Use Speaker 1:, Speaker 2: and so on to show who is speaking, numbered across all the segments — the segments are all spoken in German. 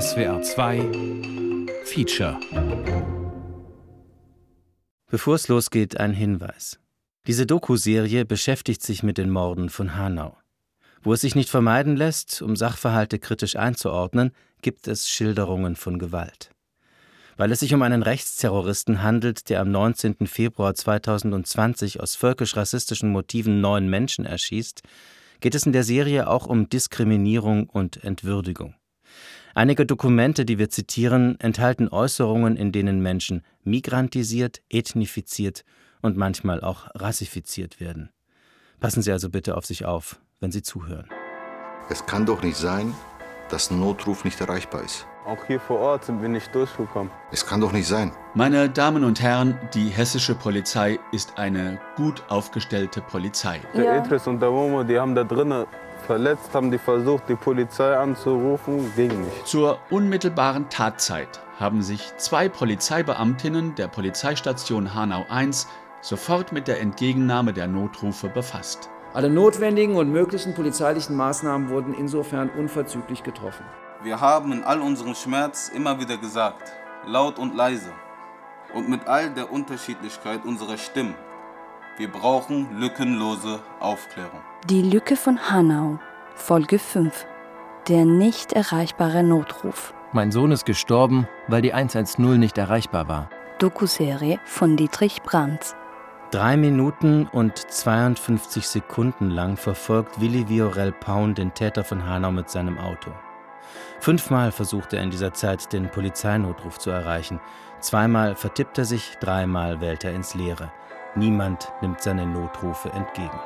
Speaker 1: SWR 2 Feature
Speaker 2: Bevor es losgeht, ein Hinweis. Diese Doku-Serie beschäftigt sich mit den Morden von Hanau. Wo es sich nicht vermeiden lässt, um Sachverhalte kritisch einzuordnen, gibt es Schilderungen von Gewalt. Weil es sich um einen Rechtsterroristen handelt, der am 19. Februar 2020 aus völkisch-rassistischen Motiven neun Menschen erschießt, geht es in der Serie auch um Diskriminierung und Entwürdigung. Einige Dokumente, die wir zitieren, enthalten Äußerungen, in denen Menschen migrantisiert, ethnifiziert und manchmal auch rassifiziert werden. Passen Sie also bitte auf sich auf, wenn Sie zuhören.
Speaker 3: Es kann doch nicht sein, dass ein Notruf nicht erreichbar ist.
Speaker 4: Auch hier vor Ort sind wir nicht durchgekommen.
Speaker 3: Es kann doch nicht sein.
Speaker 5: Meine Damen und Herren, die hessische Polizei ist eine gut aufgestellte Polizei.
Speaker 4: Der
Speaker 6: Ja.
Speaker 4: Idris und der Momo, die haben da drinnen verletzt, haben die versucht, die Polizei anzurufen, ging nicht.
Speaker 5: Zur unmittelbaren Tatzeit haben sich zwei Polizeibeamtinnen der Polizeistation Hanau I sofort mit der Entgegennahme der Notrufe befasst.
Speaker 7: Alle notwendigen und möglichen polizeilichen Maßnahmen wurden insofern unverzüglich getroffen.
Speaker 8: Wir haben in all unserem Schmerz immer wieder gesagt, laut und leise und mit all der Unterschiedlichkeit unserer Stimmen, wir brauchen lückenlose Aufklärung.
Speaker 6: Die Lücke von Hanau, Folge 5. Der nicht erreichbare Notruf.
Speaker 1: Mein Sohn ist gestorben, weil die 110 nicht erreichbar war.
Speaker 6: Dokuserie von Dietrich Brandt.
Speaker 2: Drei Minuten und 52 Sekunden lang verfolgt Willi Viorel Paun den Täter von Hanau mit seinem Auto. Fünfmal versucht er in dieser Zeit, den Polizeinotruf zu erreichen. Zweimal vertippt er sich, dreimal wählt er ins Leere. Niemand nimmt seine Notrufe entgegen.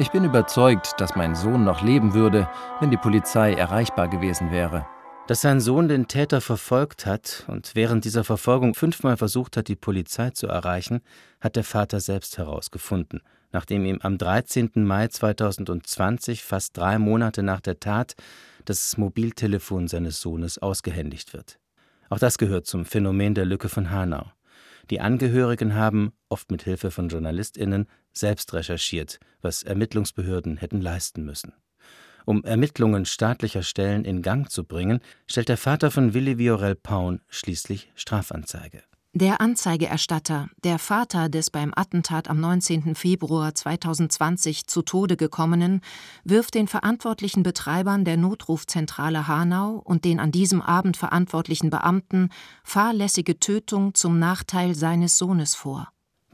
Speaker 1: Ich bin überzeugt, dass mein Sohn noch leben würde, wenn die Polizei erreichbar gewesen wäre.
Speaker 2: Dass sein Sohn den Täter verfolgt hat und während dieser Verfolgung fünfmal versucht hat, die Polizei zu erreichen, hat der Vater selbst herausgefunden, nachdem ihm am 13. Mai 2020, fast drei Monate nach der Tat, das Mobiltelefon seines Sohnes ausgehändigt wird. Auch das gehört zum Phänomen der Lücke von Hanau. Die Angehörigen haben, oft mit Hilfe von JournalistInnen, selbst recherchiert, was Ermittlungsbehörden hätten leisten müssen. Um Ermittlungen staatlicher Stellen in Gang zu bringen, stellt der Vater von Willi Viorel Paun schließlich Strafanzeige.
Speaker 9: Der Anzeigerstatter, der Vater des beim Attentat am 19. Februar 2020 zu Tode gekommenen, wirft den verantwortlichen Betreibern der Notrufzentrale Hanau und den an diesem Abend verantwortlichen Beamten fahrlässige Tötung zum Nachteil seines Sohnes vor.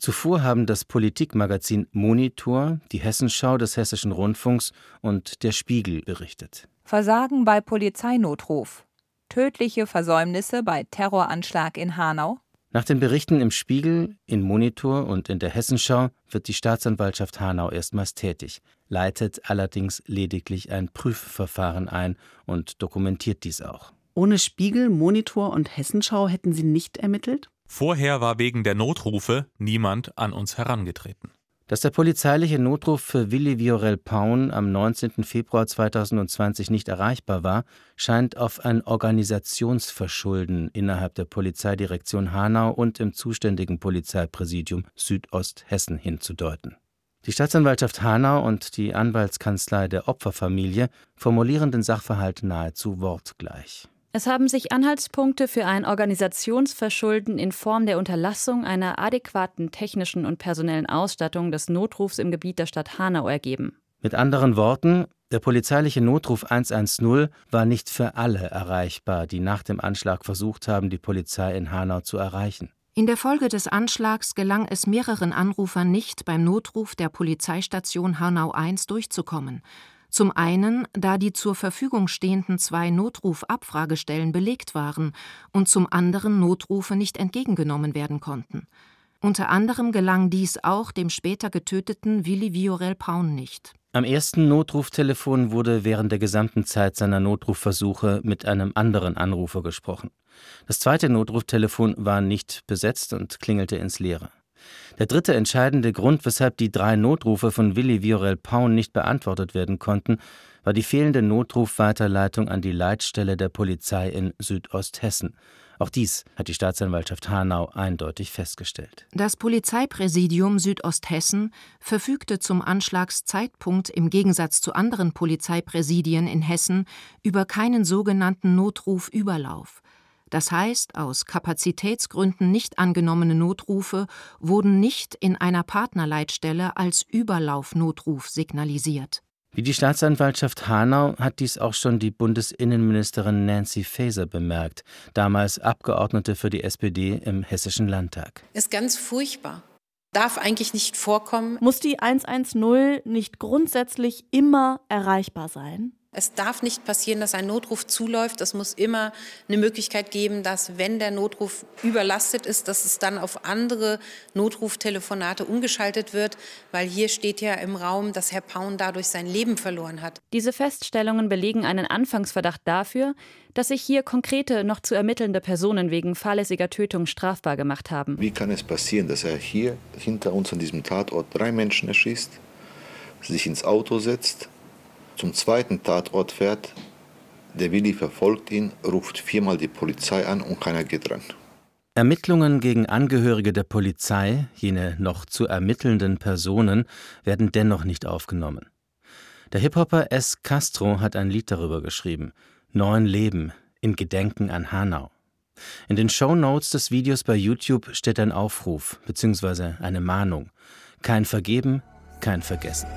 Speaker 2: Zuvor haben das Politikmagazin Monitor, die Hessenschau des Hessischen Rundfunks und der Spiegel berichtet.
Speaker 10: Versagen bei Polizeinotruf. Tödliche Versäumnisse bei Terroranschlag in Hanau.
Speaker 2: Nach den Berichten im Spiegel, in Monitor und in der Hessenschau wird die Staatsanwaltschaft Hanau erstmals tätig, leitet allerdings lediglich ein Prüfverfahren ein und dokumentiert dies auch.
Speaker 11: Ohne Spiegel, Monitor und Hessenschau hätten Sie nicht ermittelt?
Speaker 12: Vorher war wegen der Notrufe niemand an uns herangetreten.
Speaker 2: Dass der polizeiliche Notruf für Willi Viorel Paun am 19. Februar 2020 nicht erreichbar war, scheint auf ein Organisationsverschulden innerhalb der Polizeidirektion Hanau und im zuständigen Polizeipräsidium Südosthessen hinzudeuten. Die Staatsanwaltschaft Hanau und die Anwaltskanzlei der Opferfamilie formulieren den Sachverhalt nahezu wortgleich.
Speaker 13: Es haben sich Anhaltspunkte für ein Organisationsverschulden in Form der Unterlassung einer adäquaten technischen und personellen Ausstattung des Notrufs im Gebiet der Stadt Hanau ergeben.
Speaker 2: Mit anderen Worten, der polizeiliche Notruf 110 war nicht für alle erreichbar, die nach dem Anschlag versucht haben, die Polizei in Hanau zu erreichen.
Speaker 9: In der Folge des Anschlags gelang es mehreren Anrufern nicht, beim Notruf der Polizeistation Hanau I durchzukommen. Zum einen, da die zur Verfügung stehenden zwei Notrufabfragestellen belegt waren und zum anderen Notrufe nicht entgegengenommen werden konnten. Unter anderem gelang dies auch dem später getöteten Willi Viorel Paun nicht.
Speaker 2: Am ersten Notruftelefon wurde während der gesamten Zeit seiner Notrufversuche mit einem anderen Anrufer gesprochen. Das zweite Notruftelefon war nicht besetzt und klingelte ins Leere. Der dritte entscheidende Grund, weshalb die drei Notrufe von Willi Viorel Paun nicht beantwortet werden konnten, war die fehlende Notrufweiterleitung an die Leitstelle der Polizei in Südosthessen, Auch dies hat die Staatsanwaltschaft Hanau eindeutig festgestellt.
Speaker 9: Das Polizeipräsidium Südosthessen verfügte zum Anschlagszeitpunkt im Gegensatz zu anderen Polizeipräsidien in Hessen über keinen sogenannten Notrufüberlauf. Das heißt, aus Kapazitätsgründen nicht angenommene Notrufe wurden nicht in einer Partnerleitstelle als Überlaufnotruf signalisiert.
Speaker 2: Wie die Staatsanwaltschaft Hanau hat dies auch schon die Bundesinnenministerin Nancy Faeser bemerkt, damals Abgeordnete für die SPD im Hessischen Landtag.
Speaker 14: Ist ganz furchtbar. Darf eigentlich nicht vorkommen.
Speaker 15: Muss die 110 nicht grundsätzlich immer erreichbar sein?
Speaker 14: Es darf nicht passieren, dass ein Notruf zuläuft. Es muss immer eine Möglichkeit geben, dass, wenn der Notruf überlastet ist, dass es dann auf andere Notruftelefonate umgeschaltet wird, weil hier steht ja im Raum, dass Herr Paun dadurch sein Leben verloren hat.
Speaker 13: Diese Feststellungen belegen einen Anfangsverdacht dafür, dass sich hier konkrete, noch zu ermittelnde Personen wegen fahrlässiger Tötung strafbar gemacht haben.
Speaker 3: Wie kann es passieren, dass er hier hinter uns an diesem Tatort drei Menschen erschießt, sich ins Auto setzt, zum zweiten Tatort fährt, der Willi verfolgt ihn, ruft viermal die Polizei an und keiner geht ran.
Speaker 2: Ermittlungen gegen Angehörige der Polizei, jene noch zu ermittelnden Personen, werden dennoch nicht aufgenommen. Der Hip-Hopper S. Castro hat ein Lied darüber geschrieben, Neun Leben, in Gedenken an Hanau. In den Show Notes des Videos bei YouTube steht ein Aufruf bzw. eine Mahnung. Kein Vergeben, kein Vergessen.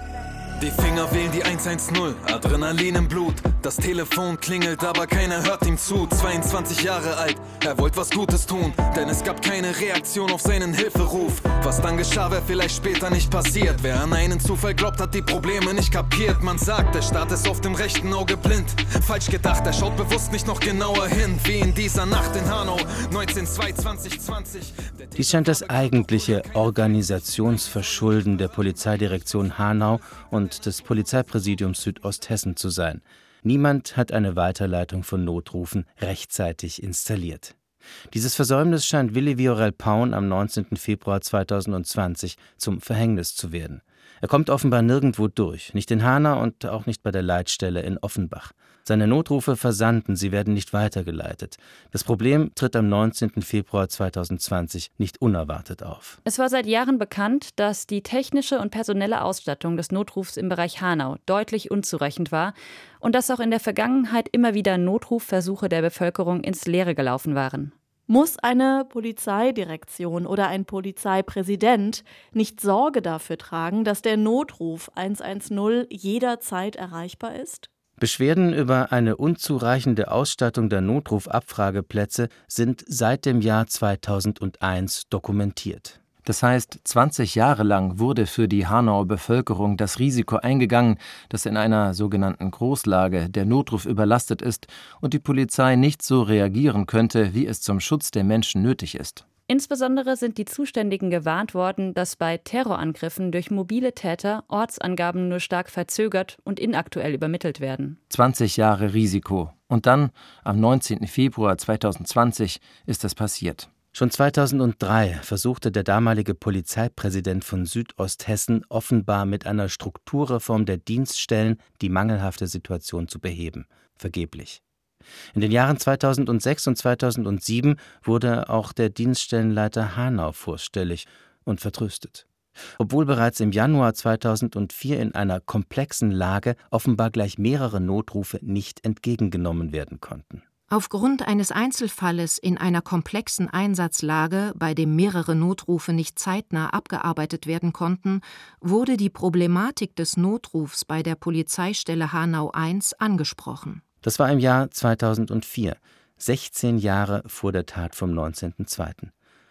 Speaker 16: Die Finger wählen die 110, Adrenalin im Blut. Das Telefon klingelt, aber keiner hört ihm zu. 22 Jahre alt, er wollte was Gutes tun, denn es gab keine Reaktion auf seinen Hilferuf. Was dann geschah, wäre vielleicht später nicht passiert. Wer an einen Zufall glaubt, hat die Probleme nicht kapiert. Man sagt, der Staat ist auf dem rechten Auge blind. Falsch gedacht, er schaut bewusst nicht noch genauer hin. Wie in dieser Nacht in Hanau, 19.2.2020.
Speaker 2: Dies scheint das eigentliche Organisationsverschulden der Polizeidirektion Hanau und des Polizeipräsidiums Südosthessen zu sein. Niemand hat eine Weiterleitung von Notrufen rechtzeitig installiert. Dieses Versäumnis scheint Willi Viorel Paun am 19. Februar 2020 zum Verhängnis zu werden. Er kommt offenbar nirgendwo durch, nicht in Hanau und auch nicht bei der Leitstelle in Offenbach. Seine Notrufe versanden, sie werden nicht weitergeleitet. Das Problem tritt am 19. Februar 2020 nicht unerwartet auf.
Speaker 13: Es war seit Jahren bekannt, dass die technische und personelle Ausstattung des Notrufs im Bereich Hanau deutlich unzureichend war und dass auch in der Vergangenheit immer wieder Notrufversuche der Bevölkerung ins Leere gelaufen waren.
Speaker 15: Muss eine Polizeidirektion oder ein Polizeipräsident nicht Sorge dafür tragen, dass der Notruf 110 jederzeit erreichbar ist?
Speaker 2: Beschwerden über eine unzureichende Ausstattung der Notrufabfrageplätze sind seit dem Jahr 2001 dokumentiert.
Speaker 1: Das heißt, 20 Jahre lang wurde für die Hanauer Bevölkerung das Risiko eingegangen, dass in einer sogenannten Großlage der Notruf überlastet ist und die Polizei nicht so reagieren könnte, wie es zum Schutz der Menschen nötig ist.
Speaker 13: Insbesondere sind die Zuständigen gewarnt worden, dass bei Terrorangriffen durch mobile Täter Ortsangaben nur stark verzögert und inaktuell übermittelt werden.
Speaker 1: 20 Jahre Risiko. Und dann, am 19. Februar 2020, ist es passiert.
Speaker 2: Schon 2003 versuchte der damalige Polizeipräsident von Südosthessen offenbar mit einer Strukturreform der Dienststellen die mangelhafte Situation zu beheben. Vergeblich. In den Jahren 2006 und 2007 wurde auch der Dienststellenleiter Hanau vorstellig und vertröstet. Obwohl bereits im Januar 2004 in einer komplexen Lage offenbar gleich mehrere Notrufe nicht entgegengenommen werden konnten.
Speaker 9: Aufgrund eines Einzelfalles in einer komplexen Einsatzlage, bei dem mehrere Notrufe nicht zeitnah abgearbeitet werden konnten, wurde die Problematik des Notrufs bei der Polizeistelle Hanau I angesprochen.
Speaker 2: Das war im Jahr 2004, 16 Jahre vor der Tat vom 19.02.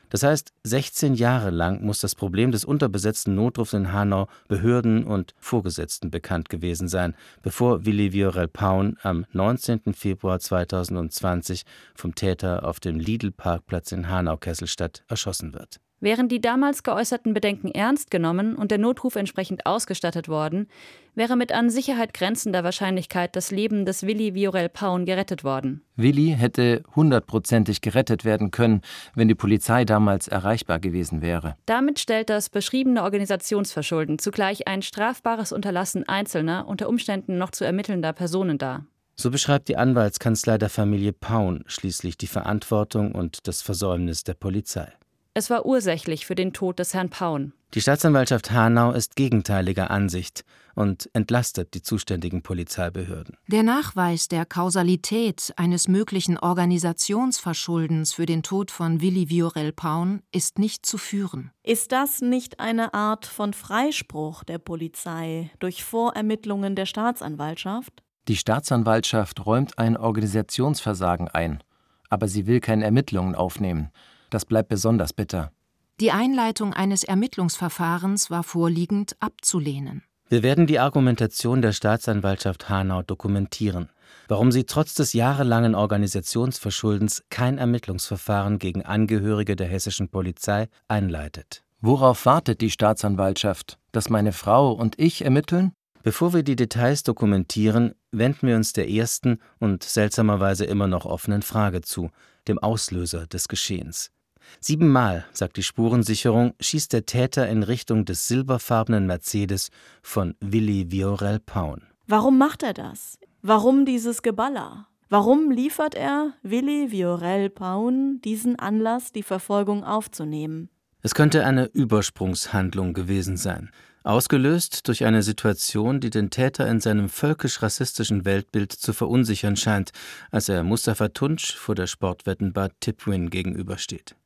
Speaker 2: Das heißt, 16 Jahre lang muss das Problem des unterbesetzten Notrufs in Hanau Behörden und Vorgesetzten bekannt gewesen sein, bevor Willi Viorel Paun am 19. Februar 2020 vom Täter auf dem Lidl-Parkplatz in Hanau-Kesselstadt erschossen wird.
Speaker 13: Wären die damals geäußerten Bedenken ernst genommen und der Notruf entsprechend ausgestattet worden, wäre mit an Sicherheit grenzender Wahrscheinlichkeit das Leben des Willi Viorel Paun gerettet worden.
Speaker 1: Willi hätte hundertprozentig gerettet werden können, wenn die Polizei damals erreichbar gewesen wäre.
Speaker 13: Damit stellt das beschriebene Organisationsverschulden zugleich ein strafbares Unterlassen einzelner, unter Umständen noch zu ermittelnder Personen dar.
Speaker 2: So beschreibt die Anwaltskanzlei der Familie Paun schließlich die Verantwortung und das Versäumnis der Polizei.
Speaker 13: Es war ursächlich für den Tod des Herrn Paun.
Speaker 2: Die Staatsanwaltschaft Hanau ist gegenteiliger Ansicht und entlastet die zuständigen Polizeibehörden.
Speaker 9: Der Nachweis der Kausalität eines möglichen Organisationsverschuldens für den Tod von Willi Viorel Paun ist nicht zu führen.
Speaker 15: Ist das nicht eine Art von Freispruch der Polizei durch Vorermittlungen der Staatsanwaltschaft?
Speaker 1: Die Staatsanwaltschaft räumt ein Organisationsversagen ein, aber sie will keine Ermittlungen aufnehmen. Das bleibt besonders bitter.
Speaker 9: Die Einleitung eines Ermittlungsverfahrens war vorliegend abzulehnen.
Speaker 2: Wir werden die Argumentation der Staatsanwaltschaft Hanau dokumentieren, warum sie trotz des jahrelangen Organisationsverschuldens kein Ermittlungsverfahren gegen Angehörige der hessischen Polizei einleitet.
Speaker 1: Worauf wartet die Staatsanwaltschaft? Dass meine Frau und ich ermitteln?
Speaker 2: Bevor wir die Details dokumentieren, wenden wir uns der ersten und seltsamerweise immer noch offenen Frage zu, dem Auslöser des Geschehens. Siebenmal, sagt die Spurensicherung, schießt der Täter in Richtung des silberfarbenen Mercedes von Willi Viorel Paun.
Speaker 15: Warum macht er das? Warum dieses Geballer? Warum liefert er Willi Viorel Paun diesen Anlass, die Verfolgung aufzunehmen?
Speaker 2: Es könnte eine Übersprungshandlung gewesen sein, ausgelöst durch eine Situation, die den Täter in seinem völkisch-rassistischen Weltbild zu verunsichern scheint, als er Mustafa Tunç vor der Sportwettenbar Tipwin gegenübersteht.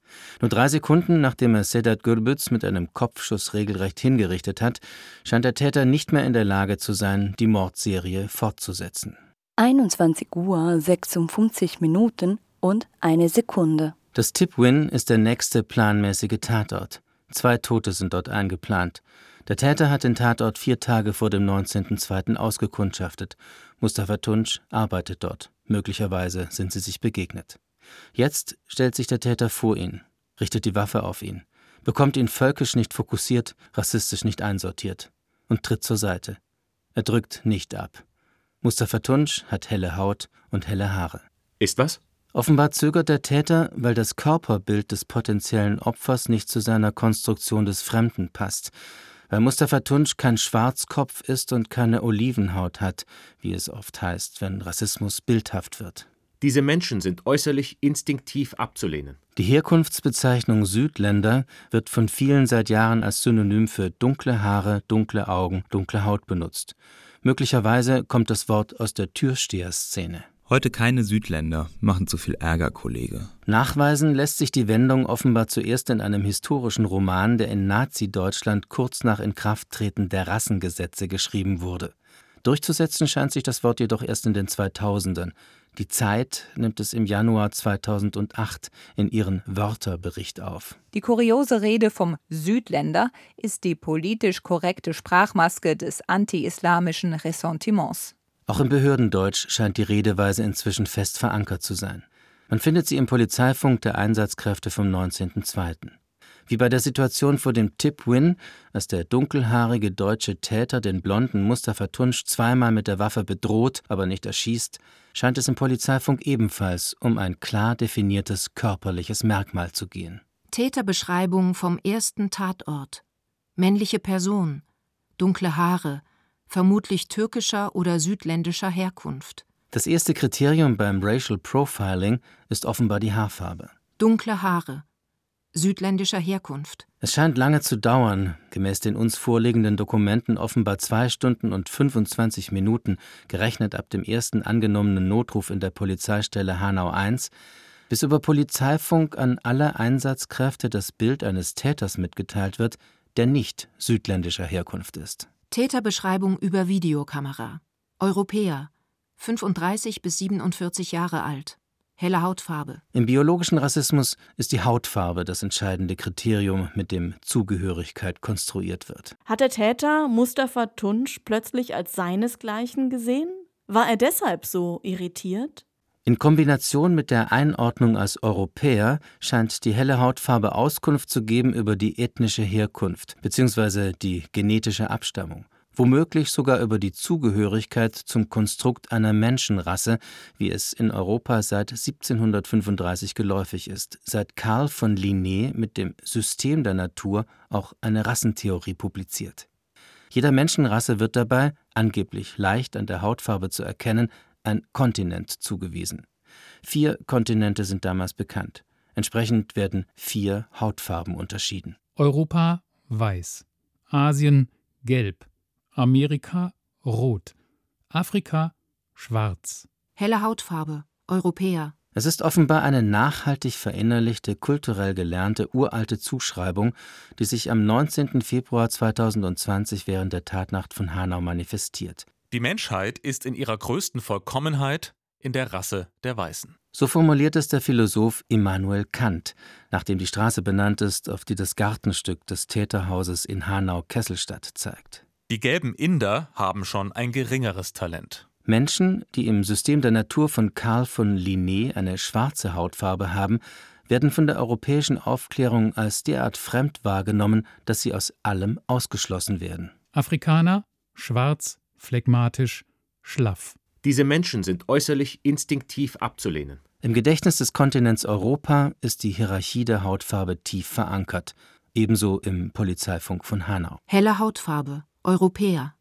Speaker 2: Nur drei Sekunden nachdem er Sedat Gürbüz mit einem Kopfschuss regelrecht hingerichtet hat, scheint der Täter nicht mehr in der Lage zu sein, die Mordserie fortzusetzen.
Speaker 6: 21 Uhr 56 Minuten und eine Sekunde.
Speaker 2: Das Tipwin ist der nächste planmäßige Tatort. Zwei Tote sind dort eingeplant. Der Täter hat den Tatort vier Tage vor dem 19.02. ausgekundschaftet. Mustafa Tunç arbeitet dort. Möglicherweise sind sie sich begegnet. Jetzt stellt sich der Täter vor ihn, richtet die Waffe auf ihn, bekommt ihn völkisch nicht fokussiert, rassistisch nicht einsortiert und tritt zur Seite. Er drückt nicht ab. Mustafa Tunç hat helle Haut und helle Haare.
Speaker 17: Ist was?
Speaker 2: Offenbar zögert der Täter, weil das Körperbild des potenziellen Opfers nicht zu seiner Konstruktion des Fremden passt, weil Mustafa Tunç kein Schwarzkopf ist und keine Olivenhaut hat, wie es oft heißt, wenn Rassismus bildhaft wird.
Speaker 17: Diese Menschen sind äußerlich instinktiv abzulehnen.
Speaker 2: Die Herkunftsbezeichnung Südländer wird von vielen seit Jahren als Synonym für dunkle Haare, dunkle Augen, dunkle Haut benutzt. Möglicherweise kommt das Wort aus der Türsteherszene.
Speaker 18: Heute keine Südländer, machen zu viel Ärger, Kollege.
Speaker 2: Nachweisen lässt sich die Wendung offenbar zuerst in einem historischen Roman, der in Nazi-Deutschland kurz nach Inkrafttreten der Rassengesetze geschrieben wurde. Durchzusetzen scheint sich das Wort jedoch erst in den 2000ern. Die Zeit nimmt es im Januar 2008 in ihren Wörterbericht auf.
Speaker 10: Die kuriose Rede vom Südländer ist die politisch korrekte Sprachmaske des anti-islamischen Ressentiments.
Speaker 2: Auch im Behördendeutsch scheint die Redeweise inzwischen fest verankert zu sein. Man findet sie im Polizeifunk der Einsatzkräfte vom 19.02. Wie bei der Situation vor dem Tip-Win, als der dunkelhaarige deutsche Täter den blonden Mustafa Tunsch zweimal mit der Waffe bedroht, aber nicht erschießt, scheint es im Polizeifunk ebenfalls um ein klar definiertes körperliches Merkmal zu gehen.
Speaker 9: Täterbeschreibung vom ersten Tatort. Männliche Person, dunkle Haare, vermutlich türkischer oder südländischer Herkunft.
Speaker 2: Das erste Kriterium beim Racial Profiling ist offenbar die Haarfarbe.
Speaker 9: Dunkle Haare, südländischer Herkunft.
Speaker 2: Es scheint lange zu dauern, gemäß den uns vorliegenden Dokumenten offenbar zwei Stunden und 25 Minuten, gerechnet ab dem ersten angenommenen Notruf in der Polizeistelle Hanau I, bis über Polizeifunk an alle Einsatzkräfte das Bild eines Täters mitgeteilt wird, der nicht südländischer Herkunft ist.
Speaker 9: Täterbeschreibung über Videokamera. Europäer, 35 bis 47 Jahre alt helle Hautfarbe.
Speaker 2: Im biologischen Rassismus ist die Hautfarbe das entscheidende Kriterium, mit dem Zugehörigkeit konstruiert wird.
Speaker 15: Hat der Täter Mustafa Tunsch plötzlich als seinesgleichen gesehen? War er deshalb so irritiert?
Speaker 2: In Kombination mit der Einordnung als Europäer scheint die helle Hautfarbe Auskunft zu geben über die ethnische Herkunft bzw. die genetische Abstammung womöglich sogar über die Zugehörigkeit zum Konstrukt einer Menschenrasse, wie es in Europa seit 1735 geläufig ist, seit Karl von Linné mit dem System der Natur auch eine Rassentheorie publiziert. Jeder Menschenrasse wird dabei, angeblich leicht an der Hautfarbe zu erkennen, ein Kontinent zugewiesen. Vier Kontinente sind damals bekannt. Entsprechend werden vier Hautfarben unterschieden.
Speaker 19: Europa weiß, Asien gelb, Amerika rot, Afrika schwarz.
Speaker 9: Helle Hautfarbe, Europäer.
Speaker 2: Es ist offenbar eine nachhaltig verinnerlichte, kulturell gelernte, uralte Zuschreibung, die sich am 19. Februar 2020 während der Tatnacht von Hanau manifestiert.
Speaker 12: Die Menschheit ist in ihrer größten Vollkommenheit in der Rasse der Weißen.
Speaker 2: So formuliert es der Philosoph Immanuel Kant, nachdem die Straße benannt ist, auf die das Gartenstück des Täterhauses in Hanau-Kesselstadt zeigt.
Speaker 12: Die gelben Inder haben schon ein geringeres Talent.
Speaker 2: Menschen, die im System der Natur von Karl von Linné eine schwarze Hautfarbe haben, werden von der europäischen Aufklärung als derart fremd wahrgenommen, dass sie aus allem ausgeschlossen werden.
Speaker 19: Afrikaner schwarz, phlegmatisch, schlaff.
Speaker 17: Diese Menschen sind äußerlich instinktiv abzulehnen.
Speaker 2: Im Gedächtnis des Kontinents Europa ist die Hierarchie der Hautfarbe tief verankert, ebenso im Polizeifunk von Hanau.
Speaker 9: Helle Hautfarbe, Europäer.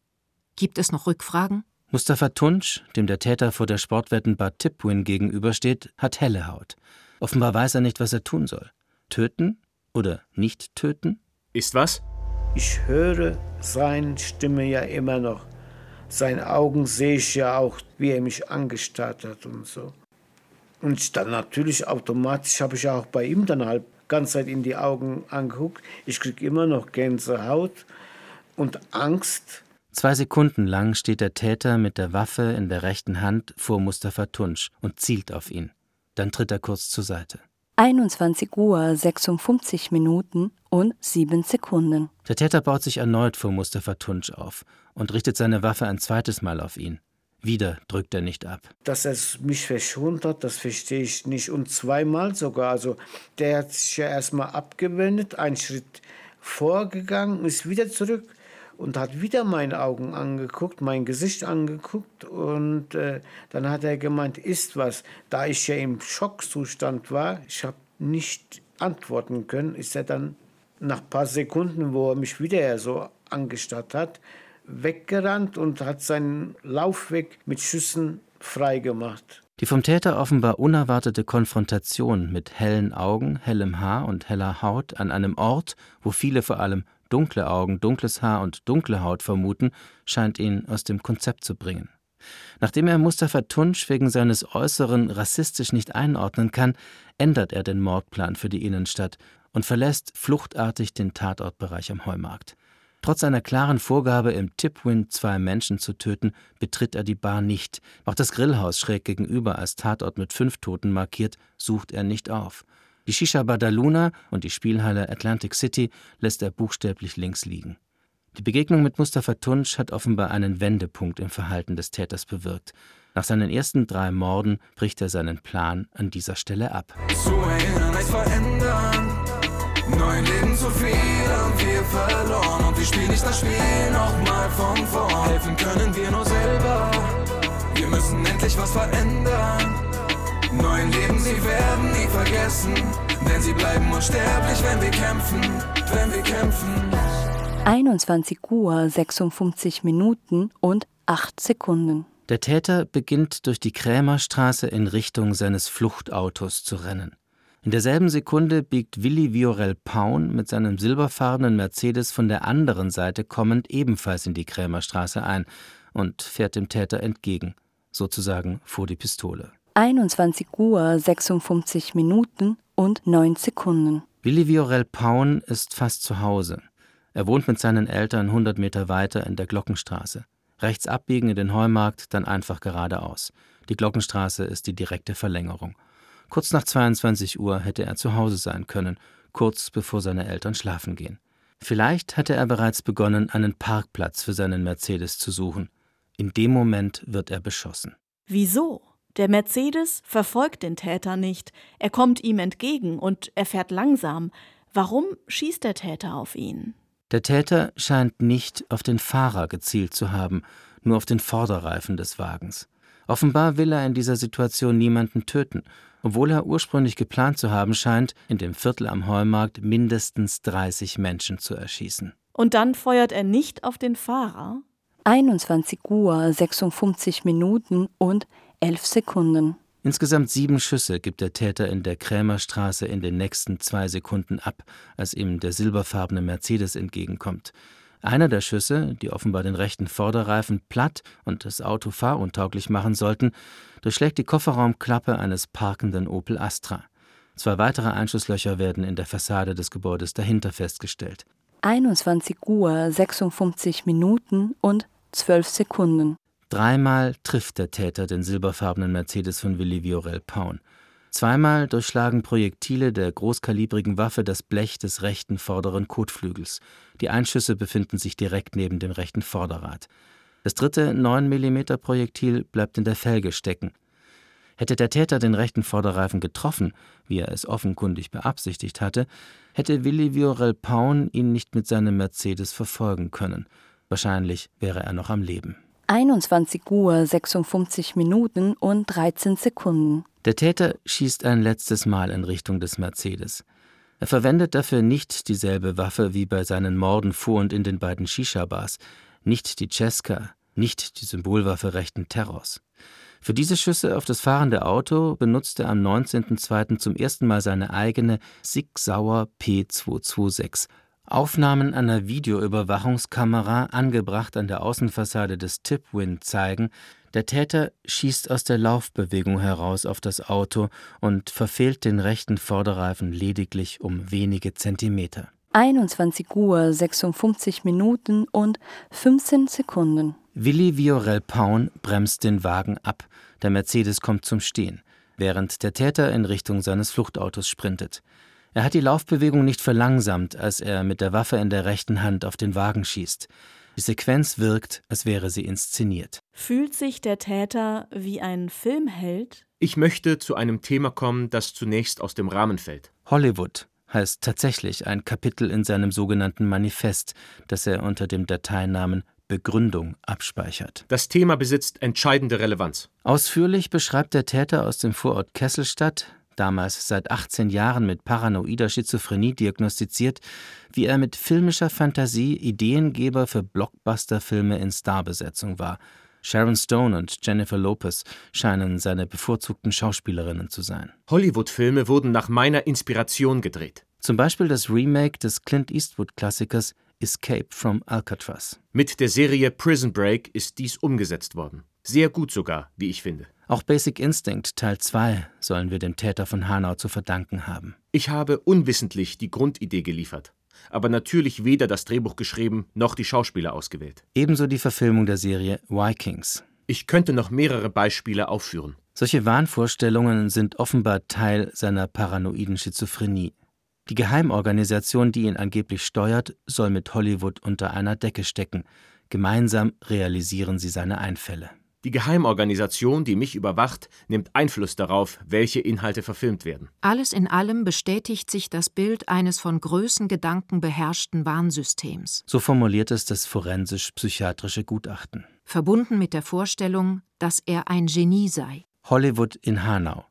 Speaker 9: Gibt es noch Rückfragen?
Speaker 2: Mustafa Tunsch, dem der Täter vor der Sportwettenbar Tipwin gegenübersteht, hat helle Haut. Offenbar weiß er nicht, was er tun soll. Töten oder nicht töten?
Speaker 17: Ist was?
Speaker 20: Ich höre seine Stimme ja immer noch. Seine Augen sehe ich ja auch, wie er mich angestarrt hat und so. Und dann natürlich automatisch habe ich auch bei ihm dann halt ganz Zeit in die Augen angeguckt. Ich kriege immer noch Gänsehaut und Angst.
Speaker 2: Zwei Sekunden lang steht der Täter mit der Waffe in der rechten Hand vor Mustafa Tunsch und zielt auf ihn. Dann tritt er kurz zur Seite.
Speaker 6: 21 Uhr 56 Minuten und 7 Sekunden.
Speaker 2: Der Täter baut sich erneut vor Mustafa Tunsch auf und richtet seine Waffe ein zweites Mal auf ihn. Wieder drückt er nicht ab.
Speaker 20: Dass er mich verschont hat, das verstehe ich nicht. Und zweimal sogar. Also der hat sich ja erstmal abgewendet, einen Schritt vorgegangen, ist wieder zurück und hat wieder meine Augen angeguckt, mein Gesicht angeguckt und äh, dann hat er gemeint, ist was. Da ich ja im Schockzustand war, ich habe nicht antworten können, ist er dann nach ein paar Sekunden, wo er mich wieder so angestarrt hat, weggerannt und hat seinen Laufweg mit Schüssen freigemacht.
Speaker 2: Die vom Täter offenbar unerwartete Konfrontation mit hellen Augen, hellem Haar und heller Haut an einem Ort, wo viele vor allem dunkle Augen, dunkles Haar und dunkle Haut vermuten, scheint ihn aus dem Konzept zu bringen. Nachdem er Mustafa Tunsch wegen seines Äußeren rassistisch nicht einordnen kann, ändert er den Mordplan für die Innenstadt und verlässt fluchtartig den Tatortbereich am Heumarkt. Trotz einer klaren Vorgabe, im Tipwin zwei Menschen zu töten, betritt er die Bar nicht. Auch das Grillhaus schräg gegenüber als Tatort mit fünf Toten markiert, sucht er nicht auf. Die Shisha Badaluna und die Spielhalle Atlantic City lässt er buchstäblich links liegen. Die Begegnung mit Mustafa Tunsch hat offenbar einen Wendepunkt im Verhalten des Täters bewirkt. Nach seinen ersten drei Morden bricht er seinen Plan an dieser Stelle ab.
Speaker 16: Zu erinnern heißt verändern. Neun Leben zu viel wir verloren. Und wir spielen nicht das Spiel nochmal von vorn. Helfen können wir nur selber. Wir müssen endlich was verändern. Neun Leben, sie werden nie vergessen. Denn sie bleiben unsterblich, wenn wir kämpfen. Wenn wir kämpfen.
Speaker 6: 21 Uhr 56 Minuten und 8 Sekunden.
Speaker 2: Der Täter beginnt durch die Krämerstraße in Richtung seines Fluchtautos zu rennen. In derselben Sekunde biegt Willi Viorel Paun mit seinem silberfarbenen Mercedes von der anderen Seite kommend ebenfalls in die Krämerstraße ein und fährt dem Täter entgegen, sozusagen vor die Pistole.
Speaker 6: 21 Uhr 56 Minuten und 9 Sekunden.
Speaker 2: Willi Viorel Paun ist fast zu Hause. Er wohnt mit seinen Eltern 100 Meter weiter in der Glockenstraße. Rechts abbiegen in den Heumarkt, dann einfach geradeaus. Die Glockenstraße ist die direkte Verlängerung. Kurz nach 22 Uhr hätte er zu Hause sein können, kurz bevor seine Eltern schlafen gehen. Vielleicht hatte er bereits begonnen, einen Parkplatz für seinen Mercedes zu suchen. In dem Moment wird er beschossen.
Speaker 15: Wieso? Der Mercedes verfolgt den Täter nicht. Er kommt ihm entgegen und er fährt langsam. Warum schießt der Täter auf ihn?
Speaker 2: Der Täter scheint nicht auf den Fahrer gezielt zu haben, nur auf den Vorderreifen des Wagens. Offenbar will er in dieser Situation niemanden töten, obwohl er ursprünglich geplant zu haben scheint, in dem Viertel am Heumarkt mindestens 30 Menschen zu erschießen.
Speaker 15: Und dann feuert er nicht auf den Fahrer?
Speaker 6: 21 Uhr 56 Minuten und 11 Sekunden.
Speaker 2: Insgesamt sieben Schüsse gibt der Täter in der Krämerstraße in den nächsten zwei Sekunden ab, als ihm der silberfarbene Mercedes entgegenkommt. Einer der Schüsse, die offenbar den rechten Vorderreifen platt und das Auto fahruntauglich machen sollten, durchschlägt die Kofferraumklappe eines parkenden Opel Astra. Zwei weitere Einschusslöcher werden in der Fassade des Gebäudes dahinter festgestellt.
Speaker 6: 21 Uhr 56 Minuten und 12 Sekunden.
Speaker 2: Dreimal trifft der Täter den silberfarbenen Mercedes von Willi Viorel Paun. Zweimal durchschlagen Projektile der großkalibrigen Waffe das Blech des rechten vorderen Kotflügels. Die Einschüsse befinden sich direkt neben dem rechten Vorderrad. Das dritte 9 mm Projektil bleibt in der Felge stecken. Hätte der Täter den rechten Vorderreifen getroffen, wie er es offenkundig beabsichtigt hatte, hätte Willi Viorel Paun ihn nicht mit seinem Mercedes verfolgen können. Wahrscheinlich wäre er noch am Leben.
Speaker 6: 21 Uhr 56 Minuten und 13 Sekunden.
Speaker 2: Der Täter schießt ein letztes Mal in Richtung des Mercedes. Er verwendet dafür nicht dieselbe Waffe wie bei seinen Morden vor und in den beiden Shisha-Bars, nicht die Cesca, nicht die Symbolwaffe rechten Terrors. Für diese Schüsse auf das fahrende Auto benutzte er am 19.02. zum ersten Mal seine eigene Sig Sauer P226, Aufnahmen einer Videoüberwachungskamera, angebracht an der Außenfassade des Tipwin, zeigen, der Täter schießt aus der Laufbewegung heraus auf das Auto und verfehlt den rechten Vorderreifen lediglich um wenige Zentimeter.
Speaker 6: 21 Uhr 56 Minuten und 15 Sekunden.
Speaker 2: Willi Viorel Paun bremst den Wagen ab. Der Mercedes kommt zum Stehen, während der Täter in Richtung seines Fluchtautos sprintet. Er hat die Laufbewegung nicht verlangsamt, als er mit der Waffe in der rechten Hand auf den Wagen schießt. Die Sequenz wirkt, als wäre sie inszeniert.
Speaker 15: Fühlt sich der Täter wie ein Filmheld?
Speaker 17: Ich möchte zu einem Thema kommen, das zunächst aus dem Rahmen fällt.
Speaker 2: Hollywood heißt tatsächlich ein Kapitel in seinem sogenannten Manifest, das er unter dem Dateinamen Begründung abspeichert.
Speaker 17: Das Thema besitzt entscheidende Relevanz.
Speaker 2: Ausführlich beschreibt der Täter aus dem Vorort Kesselstadt, damals seit 18 Jahren mit paranoider Schizophrenie diagnostiziert, wie er mit filmischer Fantasie Ideengeber für Blockbuster-Filme in Starbesetzung war. Sharon Stone und Jennifer Lopez scheinen seine bevorzugten Schauspielerinnen zu sein.
Speaker 17: Hollywood-Filme wurden nach meiner Inspiration gedreht.
Speaker 2: Zum Beispiel das Remake des Clint Eastwood-Klassikers Escape from Alcatraz.
Speaker 17: Mit der Serie Prison Break ist dies umgesetzt worden. Sehr gut sogar, wie ich finde.
Speaker 2: Auch Basic Instinct Teil 2 sollen wir dem Täter von Hanau zu verdanken haben.
Speaker 17: Ich habe unwissentlich die Grundidee geliefert, aber natürlich weder das Drehbuch geschrieben noch die Schauspieler ausgewählt.
Speaker 2: Ebenso die Verfilmung der Serie Vikings.
Speaker 17: Ich könnte noch mehrere Beispiele aufführen.
Speaker 2: Solche Wahnvorstellungen sind offenbar Teil seiner paranoiden Schizophrenie. Die Geheimorganisation, die ihn angeblich steuert, soll mit Hollywood unter einer Decke stecken. Gemeinsam realisieren sie seine Einfälle.
Speaker 17: Die Geheimorganisation, die mich überwacht, nimmt Einfluss darauf, welche Inhalte verfilmt werden.
Speaker 9: Alles in allem bestätigt sich das Bild eines von Größengedanken beherrschten Warnsystems.
Speaker 2: So formuliert es das forensisch-psychiatrische Gutachten.
Speaker 9: Verbunden mit der Vorstellung, dass er ein Genie sei.
Speaker 2: Hollywood in Hanau.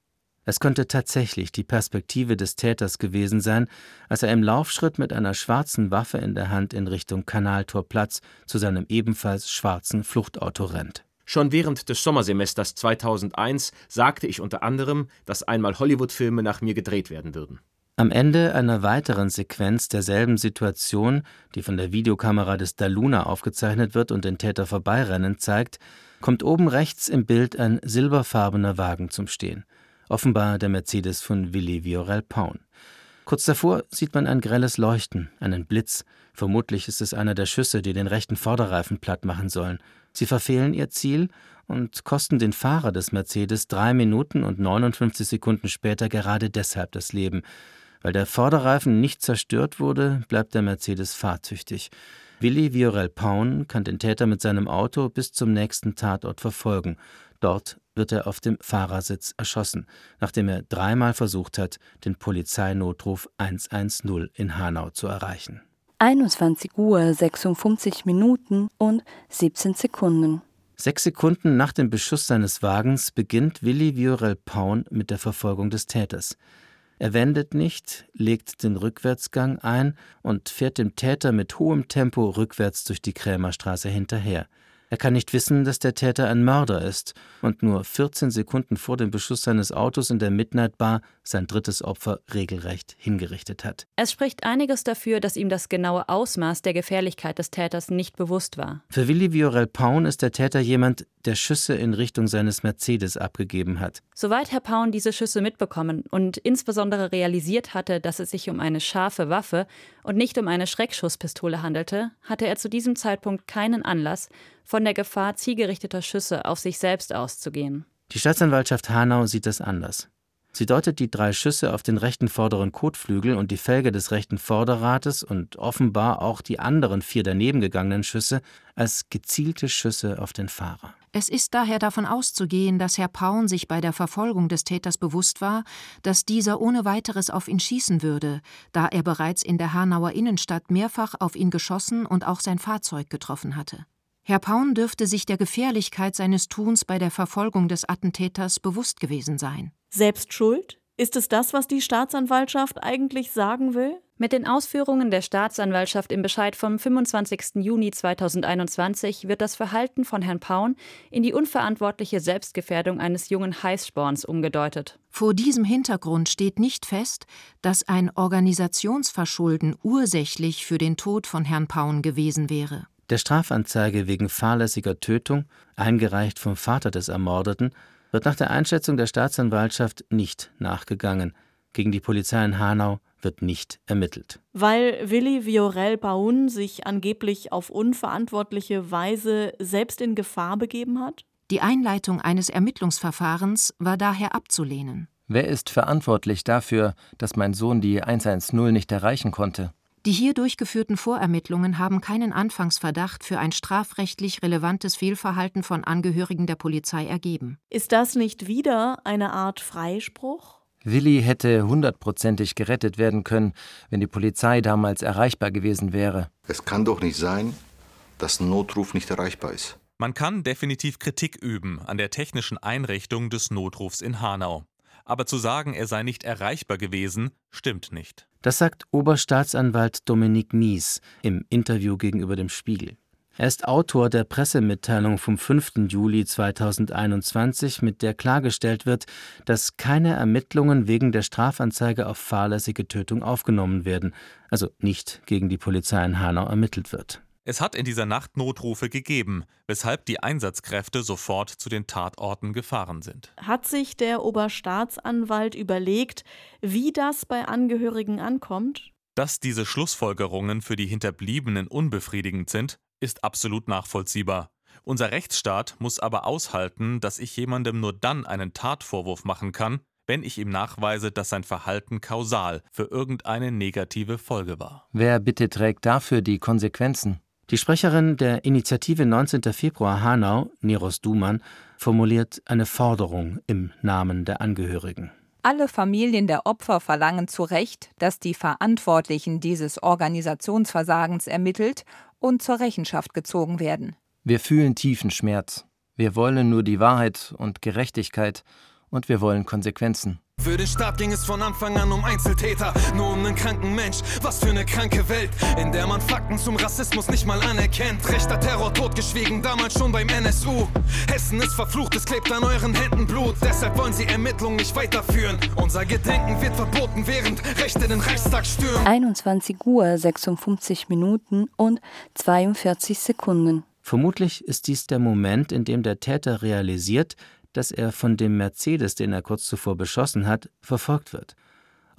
Speaker 2: Es könnte tatsächlich die Perspektive des Täters gewesen sein, als er im Laufschritt mit einer schwarzen Waffe in der Hand in Richtung Kanaltorplatz zu seinem ebenfalls schwarzen Fluchtauto rennt.
Speaker 17: Schon während des Sommersemesters 2001 sagte ich unter anderem, dass einmal Hollywood-Filme nach mir gedreht werden würden.
Speaker 2: Am Ende einer weiteren Sequenz derselben Situation, die von der Videokamera des Daluna aufgezeichnet wird und den Täter vorbeirennen zeigt, kommt oben rechts im Bild ein silberfarbener Wagen zum Stehen offenbar der Mercedes von Willi Viorel Paun. Kurz davor sieht man ein grelles Leuchten, einen Blitz. Vermutlich ist es einer der Schüsse, die den rechten Vorderreifen platt machen sollen. Sie verfehlen ihr Ziel und kosten den Fahrer des Mercedes drei Minuten und 59 Sekunden später gerade deshalb das Leben. Weil der Vorderreifen nicht zerstört wurde, bleibt der Mercedes fahrtüchtig. Willi Viorel Paun kann den Täter mit seinem Auto bis zum nächsten Tatort verfolgen. Dort wird er auf dem Fahrersitz erschossen, nachdem er dreimal versucht hat, den Polizeinotruf 110 in Hanau zu erreichen.
Speaker 6: 21 Uhr 56 Minuten und 17 Sekunden.
Speaker 2: Sechs Sekunden nach dem Beschuss seines Wagens beginnt Willi Viorel Paun mit der Verfolgung des Täters. Er wendet nicht, legt den Rückwärtsgang ein und fährt dem Täter mit hohem Tempo rückwärts durch die Krämerstraße hinterher. Er kann nicht wissen, dass der Täter ein Mörder ist und nur 14 Sekunden vor dem Beschuss seines Autos in der Midnight Bar sein drittes Opfer regelrecht hingerichtet hat.
Speaker 13: Es spricht einiges dafür, dass ihm das genaue Ausmaß der Gefährlichkeit des Täters nicht bewusst war.
Speaker 2: Für Willi Viorel Paun ist der Täter jemand, der Schüsse in Richtung seines Mercedes abgegeben hat.
Speaker 13: Soweit Herr Paun diese Schüsse mitbekommen und insbesondere realisiert hatte, dass es sich um eine scharfe Waffe und nicht um eine Schreckschusspistole handelte, hatte er zu diesem Zeitpunkt keinen Anlass, von der Gefahr zielgerichteter Schüsse auf sich selbst auszugehen.
Speaker 2: Die Staatsanwaltschaft Hanau sieht das anders. Sie deutet die drei Schüsse auf den rechten vorderen Kotflügel und die Felge des rechten Vorderrates und offenbar auch die anderen vier daneben gegangenen Schüsse als gezielte Schüsse auf den Fahrer.
Speaker 9: Es ist daher davon auszugehen, dass Herr Paun sich bei der Verfolgung des Täters bewusst war, dass dieser ohne weiteres auf ihn schießen würde, da er bereits in der Hanauer Innenstadt mehrfach auf ihn geschossen und auch sein Fahrzeug getroffen hatte. Herr Paun dürfte sich der Gefährlichkeit seines Tuns bei der Verfolgung des Attentäters bewusst gewesen sein.
Speaker 15: Selbst schuld? Ist es das, was die Staatsanwaltschaft eigentlich sagen will?
Speaker 13: Mit den Ausführungen der Staatsanwaltschaft im Bescheid vom 25. Juni 2021 wird das Verhalten von Herrn Paun in die unverantwortliche Selbstgefährdung eines jungen Heißsporns umgedeutet.
Speaker 9: Vor diesem Hintergrund steht nicht fest, dass ein Organisationsverschulden ursächlich für den Tod von Herrn Paun gewesen wäre.
Speaker 2: Der Strafanzeige wegen fahrlässiger Tötung, eingereicht vom Vater des Ermordeten, wird nach der Einschätzung der Staatsanwaltschaft nicht nachgegangen. Gegen die Polizei in Hanau wird nicht ermittelt.
Speaker 15: Weil Willi Viorel Paun sich angeblich auf unverantwortliche Weise selbst in Gefahr begeben hat?
Speaker 9: Die Einleitung eines Ermittlungsverfahrens war daher abzulehnen.
Speaker 1: Wer ist verantwortlich dafür, dass mein Sohn die 110 nicht erreichen konnte?
Speaker 9: Die hier durchgeführten Vorermittlungen haben keinen Anfangsverdacht für ein strafrechtlich relevantes Fehlverhalten von Angehörigen der Polizei ergeben.
Speaker 15: Ist das nicht wieder eine Art Freispruch?
Speaker 1: Willi hätte hundertprozentig gerettet werden können, wenn die Polizei damals erreichbar gewesen wäre.
Speaker 3: Es kann doch nicht sein, dass ein Notruf nicht erreichbar ist.
Speaker 12: Man kann definitiv Kritik üben an der technischen Einrichtung des Notrufs in Hanau. Aber zu sagen, er sei nicht erreichbar gewesen, stimmt nicht.
Speaker 2: Das sagt Oberstaatsanwalt Dominik Mies im Interview gegenüber dem Spiegel. Er ist Autor der Pressemitteilung vom 5. Juli 2021, mit der klargestellt wird, dass keine Ermittlungen wegen der Strafanzeige auf fahrlässige Tötung aufgenommen werden, also nicht gegen die Polizei in Hanau ermittelt wird.
Speaker 12: Es hat in dieser Nacht Notrufe gegeben, weshalb die Einsatzkräfte sofort zu den Tatorten gefahren sind.
Speaker 15: Hat sich der Oberstaatsanwalt überlegt, wie das bei Angehörigen ankommt?
Speaker 12: Dass diese Schlussfolgerungen für die Hinterbliebenen unbefriedigend sind, ist absolut nachvollziehbar. Unser Rechtsstaat muss aber aushalten, dass ich jemandem nur dann einen Tatvorwurf machen kann, wenn ich ihm nachweise, dass sein Verhalten kausal für irgendeine negative Folge war.
Speaker 1: Wer bitte trägt dafür die Konsequenzen?
Speaker 2: Die Sprecherin der Initiative 19. Februar Hanau, Neros Duman, formuliert eine Forderung im Namen der Angehörigen.
Speaker 10: Alle Familien der Opfer verlangen zu Recht, dass die Verantwortlichen dieses Organisationsversagens ermittelt und zur Rechenschaft gezogen werden.
Speaker 1: Wir fühlen tiefen Schmerz. Wir wollen nur die Wahrheit und Gerechtigkeit und wir wollen Konsequenzen.
Speaker 16: Für den Staat ging es von Anfang an um Einzeltäter, nur um einen kranken Mensch. Was für eine kranke Welt, in der man Fakten zum Rassismus nicht mal anerkennt. Rechter Terror totgeschwiegen, damals schon beim NSU. Hessen ist verflucht, es klebt an euren Händen Blut. Deshalb wollen sie Ermittlungen nicht weiterführen. Unser Gedenken wird verboten, während Rechte den Reichstag stürmen.
Speaker 6: 21 Uhr 56 Minuten und 42 Sekunden.
Speaker 2: Vermutlich ist dies der Moment, in dem der Täter realisiert, dass er von dem Mercedes, den er kurz zuvor beschossen hat, verfolgt wird.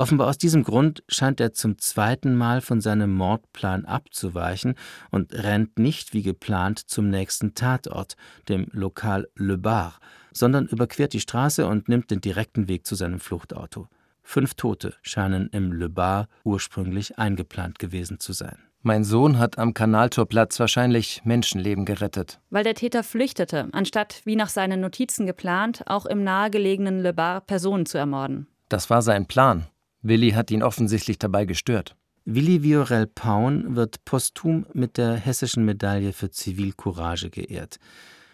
Speaker 2: Offenbar aus diesem Grund scheint er zum zweiten Mal von seinem Mordplan abzuweichen und rennt nicht wie geplant zum nächsten Tatort, dem Lokal Le Bar, sondern überquert die Straße und nimmt den direkten Weg zu seinem Fluchtauto. Fünf Tote scheinen im Le Bar ursprünglich eingeplant gewesen zu sein.
Speaker 1: Mein Sohn hat am Kanaltorplatz wahrscheinlich Menschenleben gerettet.
Speaker 13: Weil der Täter flüchtete, anstatt wie nach seinen Notizen geplant, auch im nahegelegenen Le Bar Personen zu ermorden.
Speaker 1: Das war sein Plan. Willi hat ihn offensichtlich dabei gestört.
Speaker 2: Willi Viorel Paun wird posthum mit der Hessischen Medaille für Zivilcourage geehrt.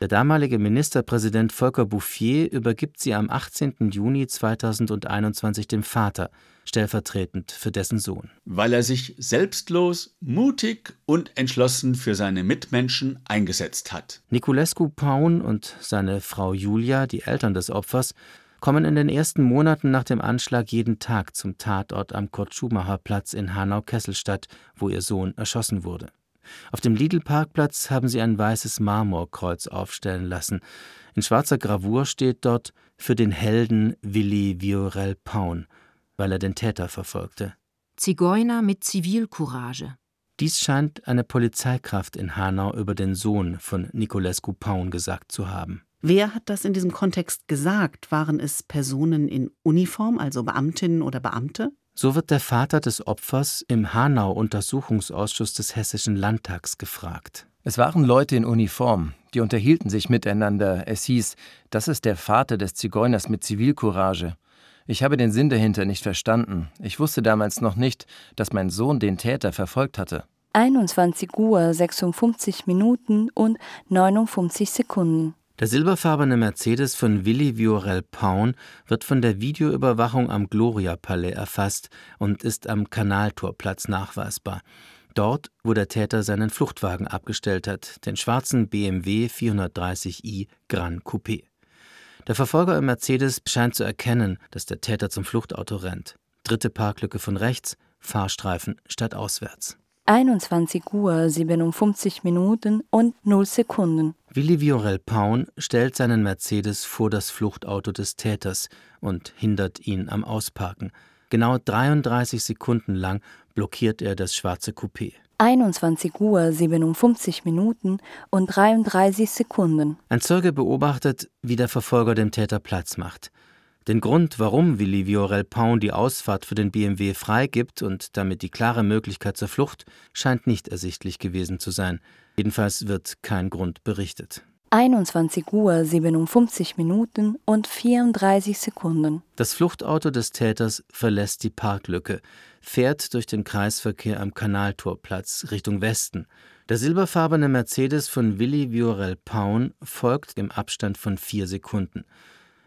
Speaker 2: Der damalige Ministerpräsident Volker Bouffier übergibt sie am 18. Juni 2021 dem Vater, stellvertretend für dessen Sohn.
Speaker 5: Weil er sich selbstlos, mutig und entschlossen für seine Mitmenschen eingesetzt hat.
Speaker 2: Niculescu Paun und seine Frau Julia, die Eltern des Opfers, kommen in den ersten Monaten nach dem Anschlag jeden Tag zum Tatort am Kurt-Schumacher-Platz in Hanau-Kesselstadt, wo ihr Sohn erschossen wurde. Auf dem Lidl-Parkplatz haben sie ein weißes Marmorkreuz aufstellen lassen. In schwarzer Gravur steht dort für den Helden Willi Viorel Paun, weil er den Täter verfolgte.
Speaker 9: Zigeuner mit Zivilcourage.
Speaker 2: Dies scheint eine Polizeikraft in Hanau über den Sohn von Niculescu Paun gesagt zu haben.
Speaker 11: Wer hat das in diesem Kontext gesagt? Waren es Personen in Uniform, also Beamtinnen oder Beamte?
Speaker 2: So wird der Vater des Opfers im Hanau-Untersuchungsausschuss des Hessischen Landtags gefragt.
Speaker 1: Es waren Leute in Uniform, die unterhielten sich miteinander. Es hieß, das ist der Vater des Zigeuners mit Zivilcourage. Ich habe den Sinn dahinter nicht verstanden. Ich wusste damals noch nicht, dass mein Sohn den Täter verfolgt hatte.
Speaker 6: 21 Uhr 56 Minuten und 59 Sekunden.
Speaker 2: Der silberfarbene Mercedes von Willi Viorel Paun wird von der Videoüberwachung am Gloria-Palais erfasst und ist am Kanaltorplatz nachweisbar. Dort, wo der Täter seinen Fluchtwagen abgestellt hat, den schwarzen BMW 430i Gran Coupé. Der Verfolger im Mercedes scheint zu erkennen, dass der Täter zum Fluchtauto rennt. Dritte Parklücke von rechts, Fahrstreifen statt auswärts.
Speaker 6: 21 Uhr 57 Minuten und 0 Sekunden.
Speaker 2: Willi Viorel Paun stellt seinen Mercedes vor das Fluchtauto des Täters und hindert ihn am Ausparken. Genau 33 Sekunden lang blockiert er das schwarze Coupé.
Speaker 6: 21 Uhr 57 Minuten und 33 Sekunden.
Speaker 2: Ein Zeuge beobachtet, wie der Verfolger dem Täter Platz macht. Den Grund, warum Willi Viorel Paun die Ausfahrt für den BMW freigibt und damit die klare Möglichkeit zur Flucht, scheint nicht ersichtlich gewesen zu sein. Jedenfalls wird kein Grund berichtet.
Speaker 6: 21 Uhr 57 Minuten und 34 Sekunden.
Speaker 2: Das Fluchtauto des Täters verlässt die Parklücke, fährt durch den Kreisverkehr am Kanaltorplatz Richtung Westen. Der silberfarbene Mercedes von Willi Viorel Paun folgt im Abstand von vier Sekunden.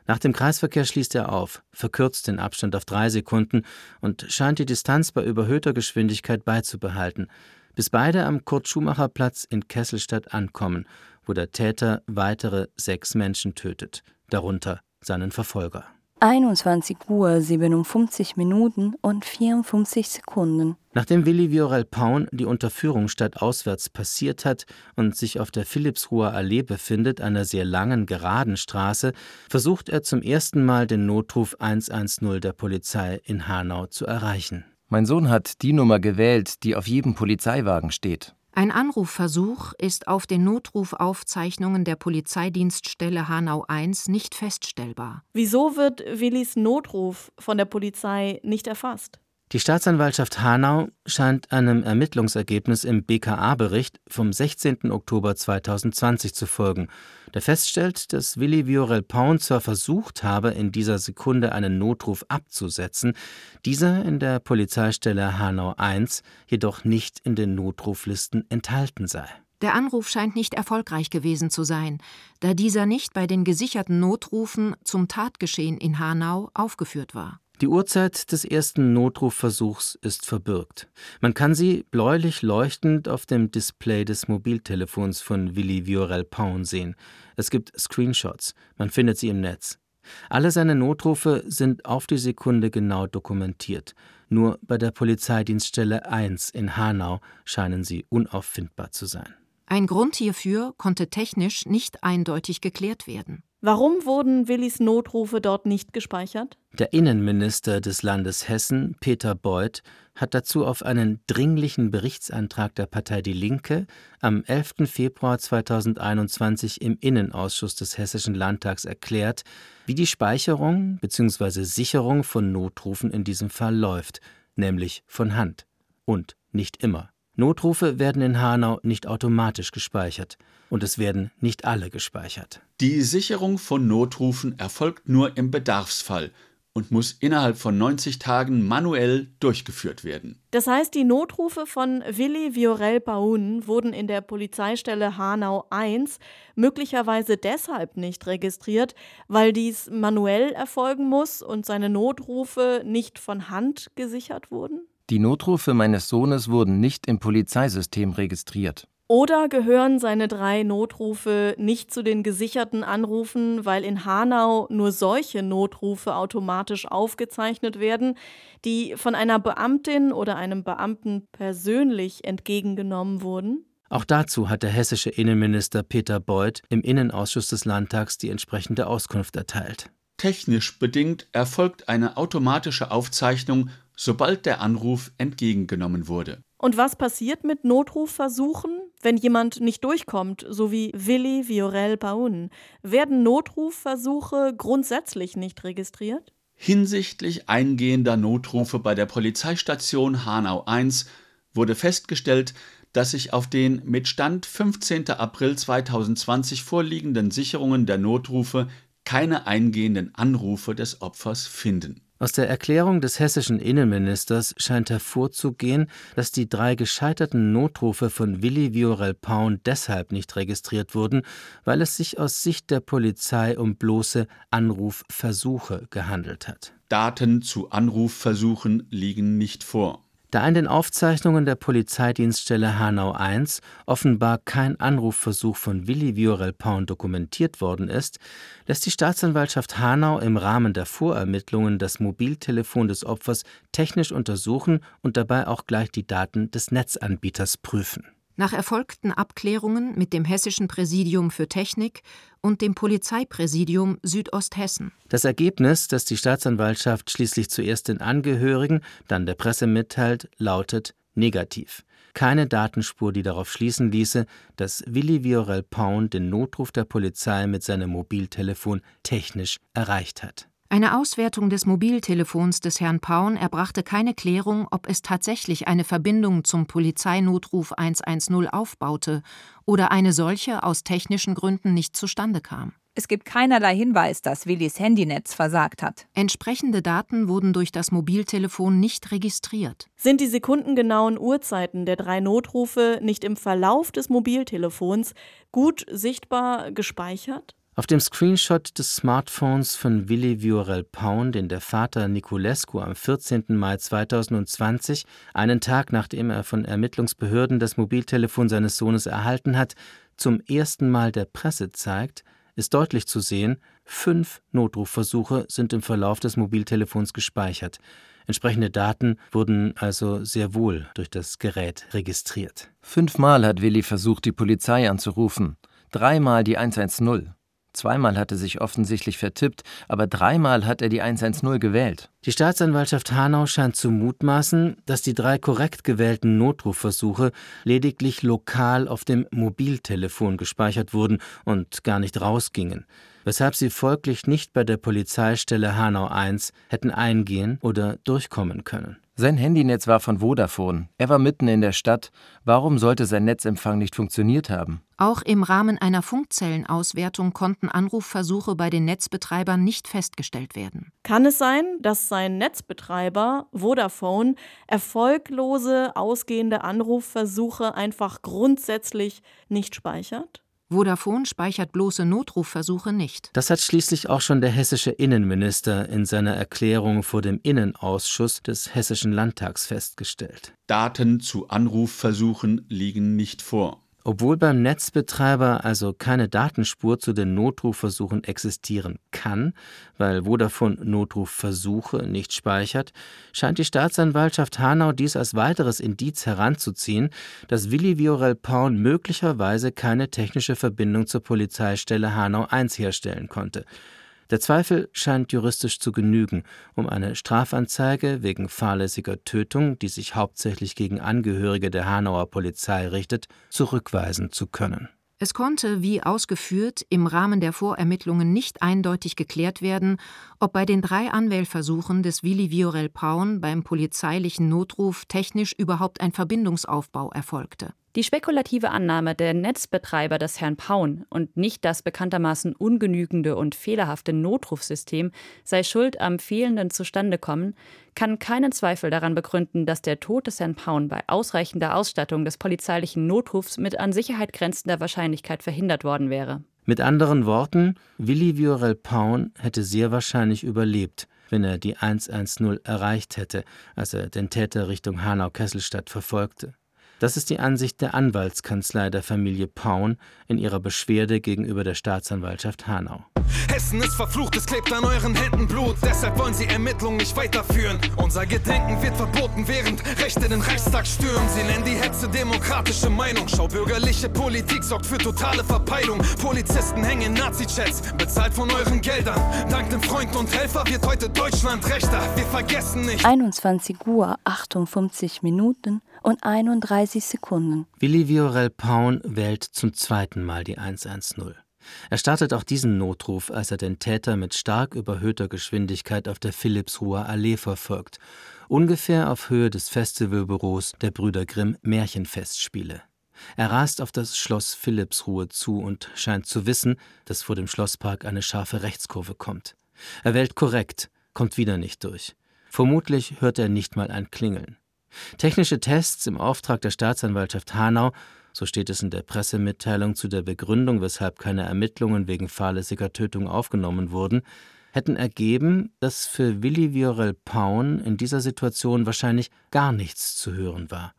Speaker 2: Nach dem Kreisverkehr schließt er auf, verkürzt den Abstand auf drei Sekunden und scheint die Distanz bei überhöhter Geschwindigkeit beizubehalten, bis beide am Kurt-Schumacher-Platz in Kesselstadt ankommen, wo der Täter weitere sechs Menschen tötet, darunter seinen Verfolger.
Speaker 6: 21 Uhr 57 Minuten und 54 Sekunden.
Speaker 2: Nachdem Willi Viorel Paun die Unterführung stadtauswärts passiert hat und sich auf der Philippsruher Allee befindet, einer sehr langen, geraden Straße, versucht er zum ersten Mal den Notruf 110 der Polizei in Hanau zu erreichen.
Speaker 1: Mein Sohn hat die Nummer gewählt, die auf jedem Polizeiwagen steht.
Speaker 9: Ein Anrufversuch ist auf den Notrufaufzeichnungen der Polizeidienststelle Hanau I nicht feststellbar.
Speaker 15: Wieso wird Willis Notruf von der Polizei nicht erfasst?
Speaker 2: Die Staatsanwaltschaft Hanau scheint einem Ermittlungsergebnis im BKA-Bericht vom 16. Oktober 2020 zu folgen, der feststellt, dass Willi Viorel Paun zwar versucht habe, in dieser Sekunde einen Notruf abzusetzen, dieser in der Polizeistelle Hanau I jedoch nicht in den Notruflisten enthalten sei.
Speaker 9: Der Anruf scheint nicht erfolgreich gewesen zu sein, da dieser nicht bei den gesicherten Notrufen zum Tatgeschehen in Hanau aufgeführt war.
Speaker 2: Die Uhrzeit des ersten Notrufversuchs ist verbürgt. Man kann sie bläulich leuchtend auf dem Display des Mobiltelefons von Willi Viorel Paun sehen. Es gibt Screenshots, man findet sie im Netz. Alle seine Notrufe sind auf die Sekunde genau dokumentiert. Nur bei der Polizeidienststelle 1 in Hanau scheinen sie unauffindbar zu sein.
Speaker 9: Ein Grund hierfür konnte technisch nicht eindeutig geklärt werden.
Speaker 15: Warum wurden Willis Notrufe dort nicht gespeichert?
Speaker 2: Der Innenminister des Landes Hessen, Peter Beuth, hat dazu auf einen dringlichen Berichtsantrag der Partei Die Linke am 11. Februar 2021 im Innenausschuss des Hessischen Landtags erklärt, wie die Speicherung bzw. Sicherung von Notrufen in diesem Fall läuft, nämlich von Hand und nicht immer. Notrufe werden in Hanau nicht automatisch gespeichert und es werden nicht alle gespeichert.
Speaker 5: Die Sicherung von Notrufen erfolgt nur im Bedarfsfall und muss innerhalb von 90 Tagen manuell durchgeführt werden.
Speaker 15: Das heißt, die Notrufe von Willi Viorel Paun wurden in der Polizeistelle Hanau I möglicherweise deshalb nicht registriert, weil dies manuell erfolgen muss und seine Notrufe nicht von Hand gesichert wurden?
Speaker 1: Die Notrufe meines Sohnes wurden nicht im Polizeisystem registriert.
Speaker 15: Oder gehören seine drei Notrufe nicht zu den gesicherten Anrufen, weil in Hanau nur solche Notrufe automatisch aufgezeichnet werden, die von einer Beamtin oder einem Beamten persönlich entgegengenommen wurden?
Speaker 2: Auch dazu hat der hessische Innenminister Peter Beuth im Innenausschuss des Landtags die entsprechende Auskunft erteilt.
Speaker 5: Technisch bedingt erfolgt eine automatische Aufzeichnung, sobald der Anruf entgegengenommen wurde.
Speaker 15: Und was passiert mit Notrufversuchen, wenn jemand nicht durchkommt, so wie Willi Viorel Paun? Werden Notrufversuche grundsätzlich nicht registriert?
Speaker 5: Hinsichtlich eingehender Notrufe bei der Polizeistation Hanau I wurde festgestellt, dass sich auf den mit Stand 15. April 2020 vorliegenden Sicherungen der Notrufe keine eingehenden Anrufe des Opfers finden.
Speaker 2: Aus der Erklärung des hessischen Innenministers scheint hervorzugehen, dass die drei gescheiterten Notrufe von Willi Viorel Paun deshalb nicht registriert wurden, weil es sich aus Sicht der Polizei um bloße Anrufversuche gehandelt hat.
Speaker 5: Daten zu Anrufversuchen liegen nicht vor.
Speaker 2: Da in den Aufzeichnungen der Polizeidienststelle Hanau I offenbar kein Anrufversuch von Willi Viorel Paun dokumentiert worden ist, lässt die Staatsanwaltschaft Hanau im Rahmen der Vorermittlungen das Mobiltelefon des Opfers technisch untersuchen und dabei auch gleich die Daten des Netzanbieters prüfen.
Speaker 9: Nach erfolgten Abklärungen mit dem Hessischen Präsidium für Technik und dem Polizeipräsidium Südosthessen.
Speaker 2: Das Ergebnis, das die Staatsanwaltschaft schließlich zuerst den Angehörigen, dann der Presse mitteilt, lautet negativ. Keine Datenspur, die darauf schließen ließe, dass Willi Viorel Paun den Notruf der Polizei mit seinem Mobiltelefon technisch erreicht hat.
Speaker 9: Eine Auswertung des Mobiltelefons des Herrn Paun erbrachte keine Klärung, ob es tatsächlich eine Verbindung zum Polizeinotruf 110 aufbaute oder eine solche aus technischen Gründen nicht zustande kam.
Speaker 10: Es gibt keinerlei Hinweis, dass Willis Handynetz versagt hat.
Speaker 9: Entsprechende Daten wurden durch das Mobiltelefon nicht registriert.
Speaker 15: Sind die sekundengenauen Uhrzeiten der drei Notrufe nicht im Verlauf des Mobiltelefons gut sichtbar gespeichert?
Speaker 2: Auf dem Screenshot des Smartphones von Willi Viorel Paun, den der Vater Niculescu am 14. Mai 2020, einen Tag nachdem er von Ermittlungsbehörden das Mobiltelefon seines Sohnes erhalten hat, zum ersten Mal der Presse zeigt, ist deutlich zu sehen, fünf Notrufversuche sind im Verlauf des Mobiltelefons gespeichert. Entsprechende Daten wurden also sehr wohl durch das Gerät registriert.
Speaker 1: Fünfmal hat Willi versucht, die Polizei anzurufen. Dreimal die 110. Zweimal hat er sich offensichtlich vertippt, aber dreimal hat er die 110 gewählt.
Speaker 2: Die Staatsanwaltschaft Hanau scheint zu mutmaßen, dass die drei korrekt gewählten Notrufversuche lediglich lokal auf dem Mobiltelefon gespeichert wurden und gar nicht rausgingen, weshalb sie folglich nicht bei der Polizeistelle Hanau I hätten eingehen oder durchkommen können.
Speaker 1: Sein Handynetz war von Vodafone. Er war mitten in der Stadt. Warum sollte sein Netzempfang nicht funktioniert haben?
Speaker 9: Auch im Rahmen einer Funkzellenauswertung konnten Anrufversuche bei den Netzbetreibern nicht festgestellt werden.
Speaker 15: Kann es sein, dass sein Netzbetreiber Vodafone erfolglose ausgehende Anrufversuche einfach grundsätzlich nicht speichert?
Speaker 9: Vodafone speichert bloße Notrufversuche nicht.
Speaker 2: Das hat schließlich auch schon der hessische Innenminister in seiner Erklärung vor dem Innenausschuss des Hessischen Landtags festgestellt.
Speaker 5: Daten zu Anrufversuchen liegen nicht vor.
Speaker 2: Obwohl beim Netzbetreiber also keine Datenspur zu den Notrufversuchen existieren kann, weil Vodafone Notrufversuche nicht speichert, scheint die Staatsanwaltschaft Hanau dies als weiteres Indiz heranzuziehen, dass Willi Viorel Paun möglicherweise keine technische Verbindung zur Polizeistelle Hanau I herstellen konnte. Der Zweifel scheint juristisch zu genügen, um eine Strafanzeige wegen fahrlässiger Tötung, die sich hauptsächlich gegen Angehörige der Hanauer Polizei richtet, zurückweisen zu können.
Speaker 9: Es konnte, wie ausgeführt, im Rahmen der Vorermittlungen nicht eindeutig geklärt werden, ob bei den drei Anwählversuchen des Willi Viorel Paun beim polizeilichen Notruf technisch überhaupt ein Verbindungsaufbau erfolgte.
Speaker 13: Die spekulative Annahme, der Netzbetreiber des Herrn Paun und nicht das bekanntermaßen ungenügende und fehlerhafte Notrufsystem sei schuld am fehlenden Zustandekommen, kann keinen Zweifel daran begründen, dass der Tod des Herrn Paun bei ausreichender Ausstattung des polizeilichen Notrufs mit an Sicherheit grenzender Wahrscheinlichkeit verhindert worden wäre.
Speaker 2: Mit anderen Worten, Willi Viorel Paun hätte sehr wahrscheinlich überlebt, wenn er die 110 erreicht hätte, als er den Täter Richtung Hanau-Kesselstadt verfolgte. Das ist die Ansicht der Anwaltskanzlei der Familie Paun in ihrer Beschwerde gegenüber der Staatsanwaltschaft Hanau.
Speaker 16: Hessen ist verflucht, es klebt an euren Händen Blut. Deshalb wollen sie Ermittlungen nicht weiterführen. Unser Gedenken wird verboten, während Rechte den Reichstag stürmen. Sie nennen die Hetze demokratische Meinung. Schaubürgerliche Politik sorgt für totale Verpeilung. Polizisten hängen Nazi-Chats, bezahlt von euren Geldern. Dank dem Freund und Helfer wird heute Deutschland rechter. Wir vergessen nicht.
Speaker 6: 21 Uhr 58 Minuten und 31 Sekunden.
Speaker 2: Willi Viorel Paun wählt zum zweiten Mal die 110. Er startet auch diesen Notruf, als er den Täter mit stark überhöhter Geschwindigkeit auf der Philippsruher Allee verfolgt, ungefähr auf Höhe des Festivalbüros der Brüder Grimm Märchenfestspiele. Er rast auf das Schloss Philippsruhe zu und scheint zu wissen, dass vor dem Schlosspark eine scharfe Rechtskurve kommt. Er wählt korrekt, kommt wieder nicht durch. Vermutlich hört er nicht mal ein Klingeln. Technische Tests im Auftrag der Staatsanwaltschaft Hanau, so steht es in der Pressemitteilung zu der Begründung, weshalb keine Ermittlungen wegen fahrlässiger Tötung aufgenommen wurden, hätten ergeben, dass für Willi Viorel Paun in dieser Situation wahrscheinlich gar nichts zu hören war.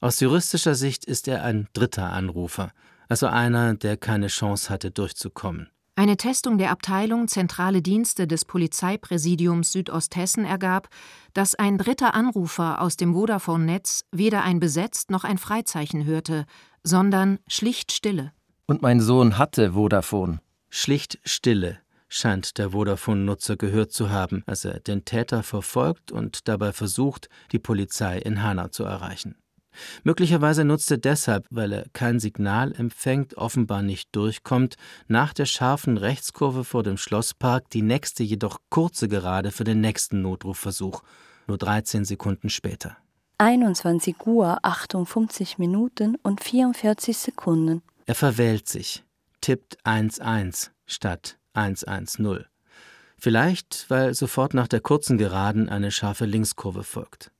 Speaker 2: Aus juristischer Sicht ist er ein dritter Anrufer, also einer, der keine Chance hatte, durchzukommen.
Speaker 9: Eine Testung der Abteilung Zentrale Dienste des Polizeipräsidiums Südosthessen ergab, dass ein dritter Anrufer aus dem Vodafone-Netz weder ein Besetzt noch ein Freizeichen hörte, sondern schlicht Stille.
Speaker 1: Und mein Sohn hatte Vodafone.
Speaker 2: Schlicht Stille scheint der Vodafone-Nutzer gehört zu haben, als er den Täter verfolgt und dabei versucht, die Polizei in Hanau zu erreichen. Möglicherweise nutzt er deshalb, weil er kein Signal empfängt, offenbar nicht durchkommt, nach der scharfen Rechtskurve vor dem Schlosspark die nächste jedoch kurze Gerade für den nächsten Notrufversuch, nur 13 Sekunden später.
Speaker 6: 21 Uhr 58 Minuten und 44 Sekunden.
Speaker 2: Er verwählt sich, tippt 11 statt 110. Vielleicht, weil sofort nach der kurzen Geraden eine scharfe Linkskurve folgt.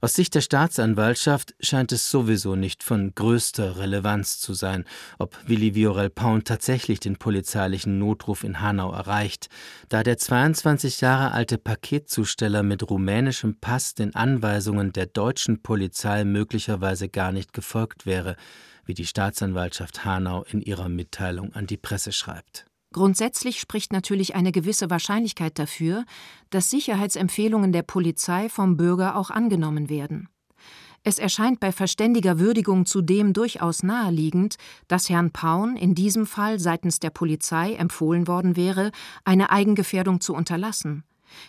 Speaker 2: Aus Sicht der Staatsanwaltschaft scheint es sowieso nicht von größter Relevanz zu sein, ob Willi Viorel Paun tatsächlich den polizeilichen Notruf in Hanau erreicht, da der 22 Jahre alte Paketzusteller mit rumänischem Pass den Anweisungen der deutschen Polizei möglicherweise gar nicht gefolgt wäre, wie die Staatsanwaltschaft Hanau in ihrer Mitteilung an die Presse schreibt.
Speaker 9: Grundsätzlich spricht natürlich eine gewisse Wahrscheinlichkeit dafür, dass Sicherheitsempfehlungen der Polizei vom Bürger auch angenommen werden. Es erscheint bei verständiger Würdigung zudem durchaus naheliegend, dass Herrn Paun in diesem Fall seitens der Polizei empfohlen worden wäre, eine Eigengefährdung zu unterlassen.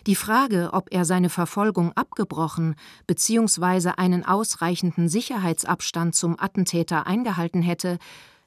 Speaker 9: Die Frage, ob er seine Verfolgung abgebrochen bzw. einen ausreichenden Sicherheitsabstand zum Attentäter eingehalten hätte,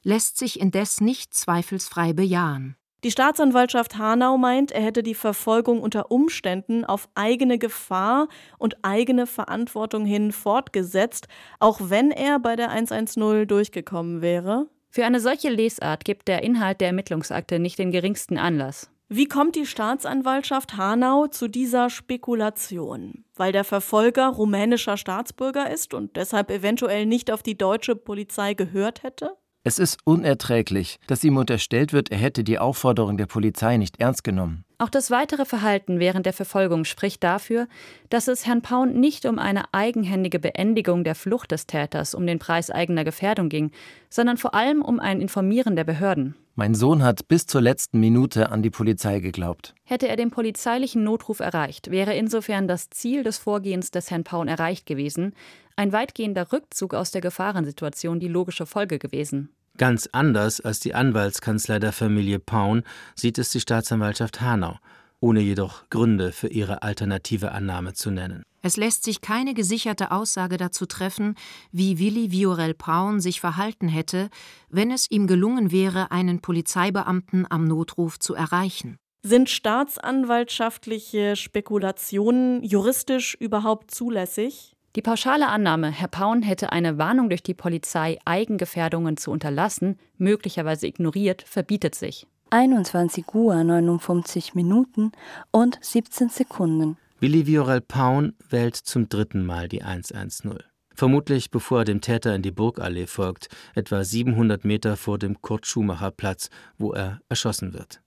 Speaker 9: lässt sich indes nicht zweifelsfrei bejahen.
Speaker 15: Die Staatsanwaltschaft Hanau meint, er hätte die Verfolgung unter Umständen auf eigene Gefahr und eigene Verantwortung hin fortgesetzt, auch wenn er bei der 110 durchgekommen wäre.
Speaker 13: Für eine solche Lesart gibt der Inhalt der Ermittlungsakte nicht den geringsten Anlass.
Speaker 15: Wie kommt die Staatsanwaltschaft Hanau zu dieser Spekulation? Weil der Verfolger rumänischer Staatsbürger ist und deshalb eventuell nicht auf die deutsche Polizei gehört hätte?
Speaker 1: Es ist unerträglich, dass ihm unterstellt wird, er hätte die Aufforderung der Polizei nicht ernst genommen.
Speaker 13: Auch das weitere Verhalten während der Verfolgung spricht dafür, dass es Herrn Paun nicht um eine eigenhändige Beendigung der Flucht des Täters um den Preis eigener Gefährdung ging, sondern vor allem um ein Informieren der Behörden.
Speaker 1: Mein Sohn hat bis zur letzten Minute an die Polizei geglaubt.
Speaker 13: Hätte er den polizeilichen Notruf erreicht, wäre insofern das Ziel des Vorgehens des Herrn Paun erreicht gewesen, ein weitgehender Rückzug aus der Gefahrensituation die logische Folge gewesen.
Speaker 2: Ganz anders als die Anwaltskanzlei der Familie Paun sieht es die Staatsanwaltschaft Hanau, ohne jedoch Gründe für ihre alternative Annahme zu nennen.
Speaker 9: Es lässt sich keine gesicherte Aussage dazu treffen, wie Willi Viorel Paun sich verhalten hätte, wenn es ihm gelungen wäre, einen Polizeibeamten am Notruf zu erreichen.
Speaker 15: Sind staatsanwaltschaftliche Spekulationen juristisch überhaupt zulässig?
Speaker 13: Die pauschale Annahme, Herr Paun hätte eine Warnung durch die Polizei, Eigengefährdungen zu unterlassen, möglicherweise ignoriert, verbietet sich.
Speaker 6: 21 Uhr 59 Minuten und 17 Sekunden.
Speaker 2: Willi Viorel Paun wählt zum dritten Mal die 110. Vermutlich bevor er dem Täter in die Burgallee folgt, etwa 700 Meter vor dem Kurt-Schumacher-Platz, wo er erschossen wird.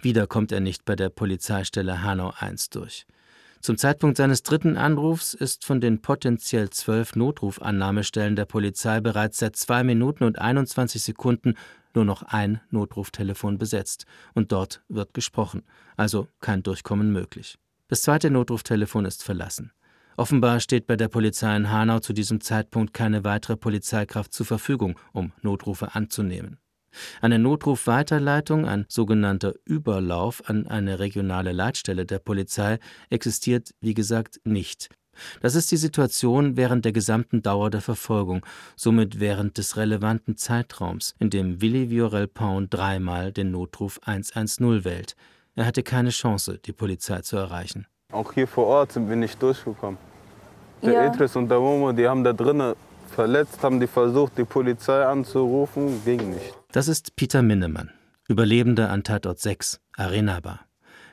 Speaker 2: Wieder kommt er nicht bei der Polizeistelle Hanau I durch. Zum Zeitpunkt seines dritten Anrufs ist von den potenziell zwölf Notrufannahmestellen der Polizei bereits seit zwei Minuten und 21 Sekunden nur noch ein Notruftelefon besetzt und dort wird gesprochen, also kein Durchkommen möglich. Das zweite Notruftelefon ist verlassen. Offenbar steht bei der Polizei in Hanau zu diesem Zeitpunkt keine weitere Polizeikraft zur Verfügung, um Notrufe anzunehmen. Eine Notrufweiterleitung, ein sogenannter Überlauf an eine regionale Leitstelle der Polizei, existiert, wie gesagt, nicht. Das ist die Situation während der gesamten Dauer der Verfolgung, somit während des relevanten Zeitraums, in dem Willi Viorel Paun dreimal den Notruf 110 wählt. Er hatte keine Chance, die Polizei zu erreichen.
Speaker 4: Auch hier vor Ort sind wir nicht durchgekommen. Der
Speaker 15: Ja.
Speaker 4: Idris und der Momo, die haben da drinnen verletzt, haben die versucht, die Polizei anzurufen, ging nicht.
Speaker 2: Das ist Peter Minnemann, Überlebender an Tatort 6, Arenaba.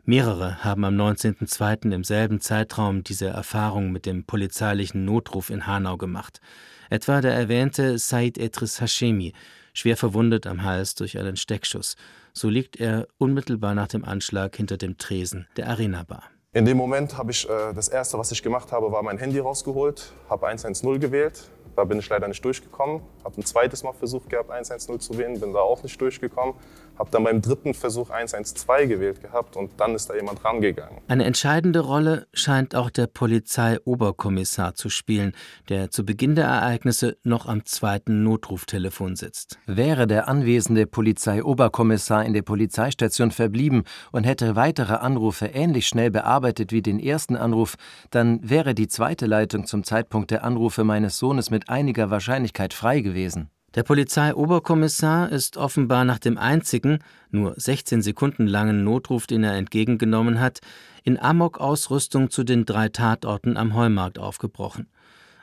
Speaker 2: Mehrere haben am 19.02. im selben Zeitraum diese Erfahrung mit dem polizeilichen Notruf in Hanau gemacht. Etwa der erwähnte Said Etris Hashemi, schwer verwundet am Hals durch einen Steckschuss. So liegt er unmittelbar nach dem Anschlag hinter dem Tresen der Arenabar.
Speaker 21: In dem Moment habe ich äh, das erste, was ich gemacht habe, war mein Handy rausgeholt, habe 110 gewählt. Da bin ich leider nicht durchgekommen. Habe ein zweites Mal versucht gehabt, 110 zu wählen, bin da auch nicht durchgekommen. Habe dann beim dritten Versuch 112 gewählt gehabt und dann ist da jemand rangegangen.
Speaker 2: Eine entscheidende Rolle scheint auch der Polizeioberkommissar zu spielen, der zu Beginn der Ereignisse noch am zweiten Notruftelefon sitzt.
Speaker 1: Wäre der anwesende Polizeioberkommissar in der Polizeistation verblieben und hätte weitere Anrufe ähnlich schnell bearbeitet wie den ersten Anruf, dann wäre die zweite Leitung zum Zeitpunkt der Anrufe meines Sohnes mit einiger Wahrscheinlichkeit frei gewesen.
Speaker 2: Der Polizeioberkommissar ist offenbar nach dem einzigen, nur 16 Sekunden langen Notruf, den er entgegengenommen hat, in Amok-Ausrüstung zu den drei Tatorten am Heumarkt aufgebrochen.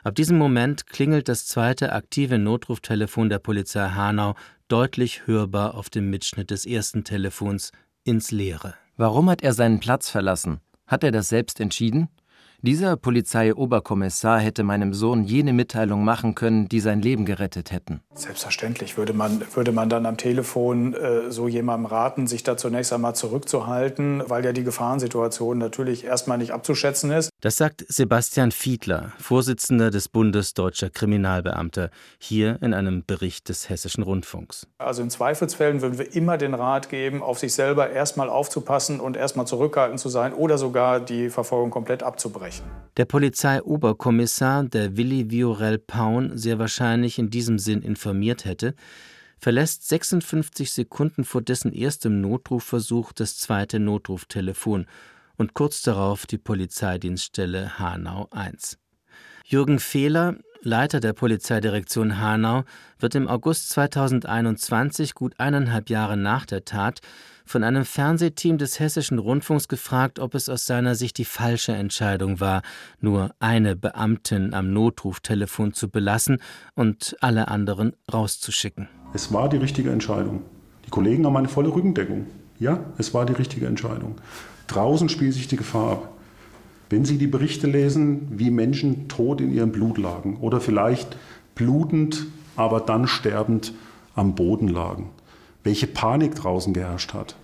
Speaker 2: Ab diesem Moment klingelt das zweite aktive Notruftelefon der Polizei Hanau deutlich hörbar auf dem Mitschnitt des ersten Telefons ins Leere.
Speaker 1: Warum hat er seinen Platz verlassen? Hat er das selbst entschieden? Dieser Polizeioberkommissar hätte meinem Sohn jene Mitteilung machen können, die sein Leben gerettet hätten.
Speaker 22: Selbstverständlich würde man, würde man dann am Telefon äh, so jemandem raten, sich da zunächst einmal zurückzuhalten, weil ja die Gefahrensituation natürlich erstmal nicht abzuschätzen ist.
Speaker 2: Das sagt Sebastian Fiedler, Vorsitzender des Bundes Deutscher Kriminalbeamter, hier in einem Bericht des Hessischen Rundfunks.
Speaker 22: Also in Zweifelsfällen würden wir immer den Rat geben, auf sich selber erstmal aufzupassen und erstmal zurückhaltend zu sein oder sogar die Verfolgung komplett abzubrechen.
Speaker 2: Der Polizeioberkommissar, der Willi Viorel Paun sehr wahrscheinlich in diesem Sinn informiert hätte, verlässt 56 Sekunden vor dessen erstem Notrufversuch das zweite Notruftelefon und kurz darauf die Polizeidienststelle Hanau I. Jürgen Fehler, Leiter der Polizeidirektion Hanau, wird im August 2021, gut eineinhalb Jahre nach der Tat, von einem Fernsehteam des Hessischen Rundfunks gefragt, ob es aus seiner Sicht die falsche Entscheidung war, nur eine Beamtin am Notruftelefon zu belassen und alle anderen rauszuschicken.
Speaker 23: Es war die richtige Entscheidung. Die Kollegen haben eine volle Rückendeckung. Ja, es war die richtige Entscheidung. Draußen spielt sich die Gefahr ab. Wenn Sie die Berichte lesen, wie Menschen tot in ihrem Blut lagen oder vielleicht blutend, aber dann sterbend am Boden lagen, welche Panik draußen geherrscht hat,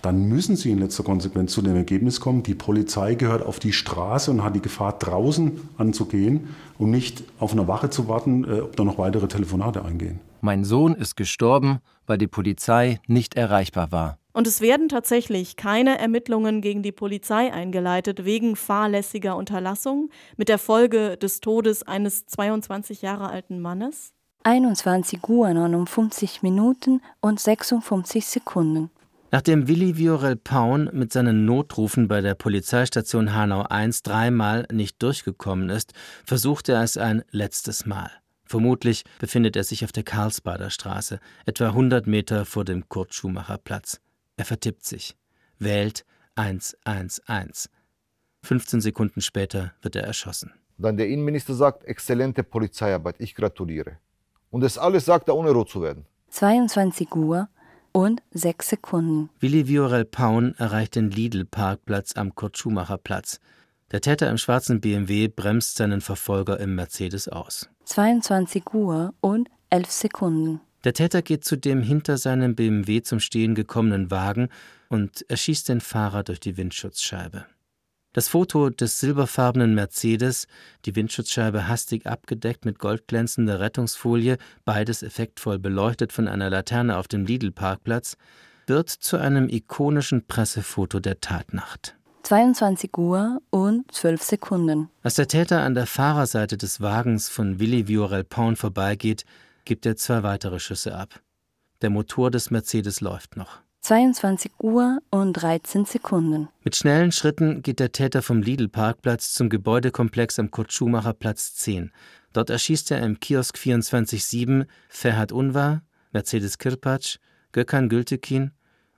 Speaker 23: dann müssen Sie in letzter Konsequenz zu dem Ergebnis kommen, die Polizei gehört auf die Straße und hat die Gefahr, draußen anzugehen und nicht auf eine Wache zu warten, äh, ob da noch weitere Telefonate eingehen.
Speaker 1: Mein Sohn ist gestorben, weil die Polizei nicht erreichbar war.
Speaker 15: Und es werden tatsächlich keine Ermittlungen gegen die Polizei eingeleitet wegen fahrlässiger Unterlassung mit der Folge des Todes eines 22 Jahre alten Mannes?
Speaker 6: 21 Uhr 59 Minuten und 56 Sekunden.
Speaker 2: Nachdem Willi Viorel Paun mit seinen Notrufen bei der Polizeistation Hanau I dreimal nicht durchgekommen ist, versucht er es ein letztes Mal. Vermutlich befindet er sich auf der Karlsbader Straße, etwa 100 Meter vor dem Kurt-Schumacher-Platz. Er vertippt sich, wählt 111. 15 Sekunden später wird er erschossen.
Speaker 3: Dann der Innenminister sagt, exzellente Polizeiarbeit, ich gratuliere. Und das alles sagt er, ohne rot zu werden.
Speaker 6: 22 Uhr und 6 Sekunden.
Speaker 2: Willi Viorel Paun erreicht den Lidl-Parkplatz am Kurt-Schumacher-Platz. Der Täter im schwarzen BMW bremst seinen Verfolger im Mercedes aus.
Speaker 6: 22 Uhr und 11 Sekunden.
Speaker 2: Der Täter geht zu dem hinter seinem BMW zum Stehen gekommenen Wagen und erschießt den Fahrer durch die Windschutzscheibe. Das Foto des silberfarbenen Mercedes, die Windschutzscheibe hastig abgedeckt mit goldglänzender Rettungsfolie, beides effektvoll beleuchtet von einer Laterne auf dem Lidl-Parkplatz, wird zu einem ikonischen Pressefoto der Tatnacht.
Speaker 6: 22 Uhr und 12 Sekunden.
Speaker 2: Als der Täter an der Fahrerseite des Wagens von Willi Viorel Paun vorbeigeht, gibt er zwei weitere Schüsse ab. Der Motor des Mercedes läuft noch.
Speaker 6: 22 Uhr und 13 Sekunden.
Speaker 2: Mit schnellen Schritten geht der Täter vom Lidl-Parkplatz zum Gebäudekomplex am Kurt-Schumacher-Platz 10. Dort erschießt er im Kiosk 24-7 Ferhat Unvar, Mercedes Kirpatsch, Gökhan Gültekin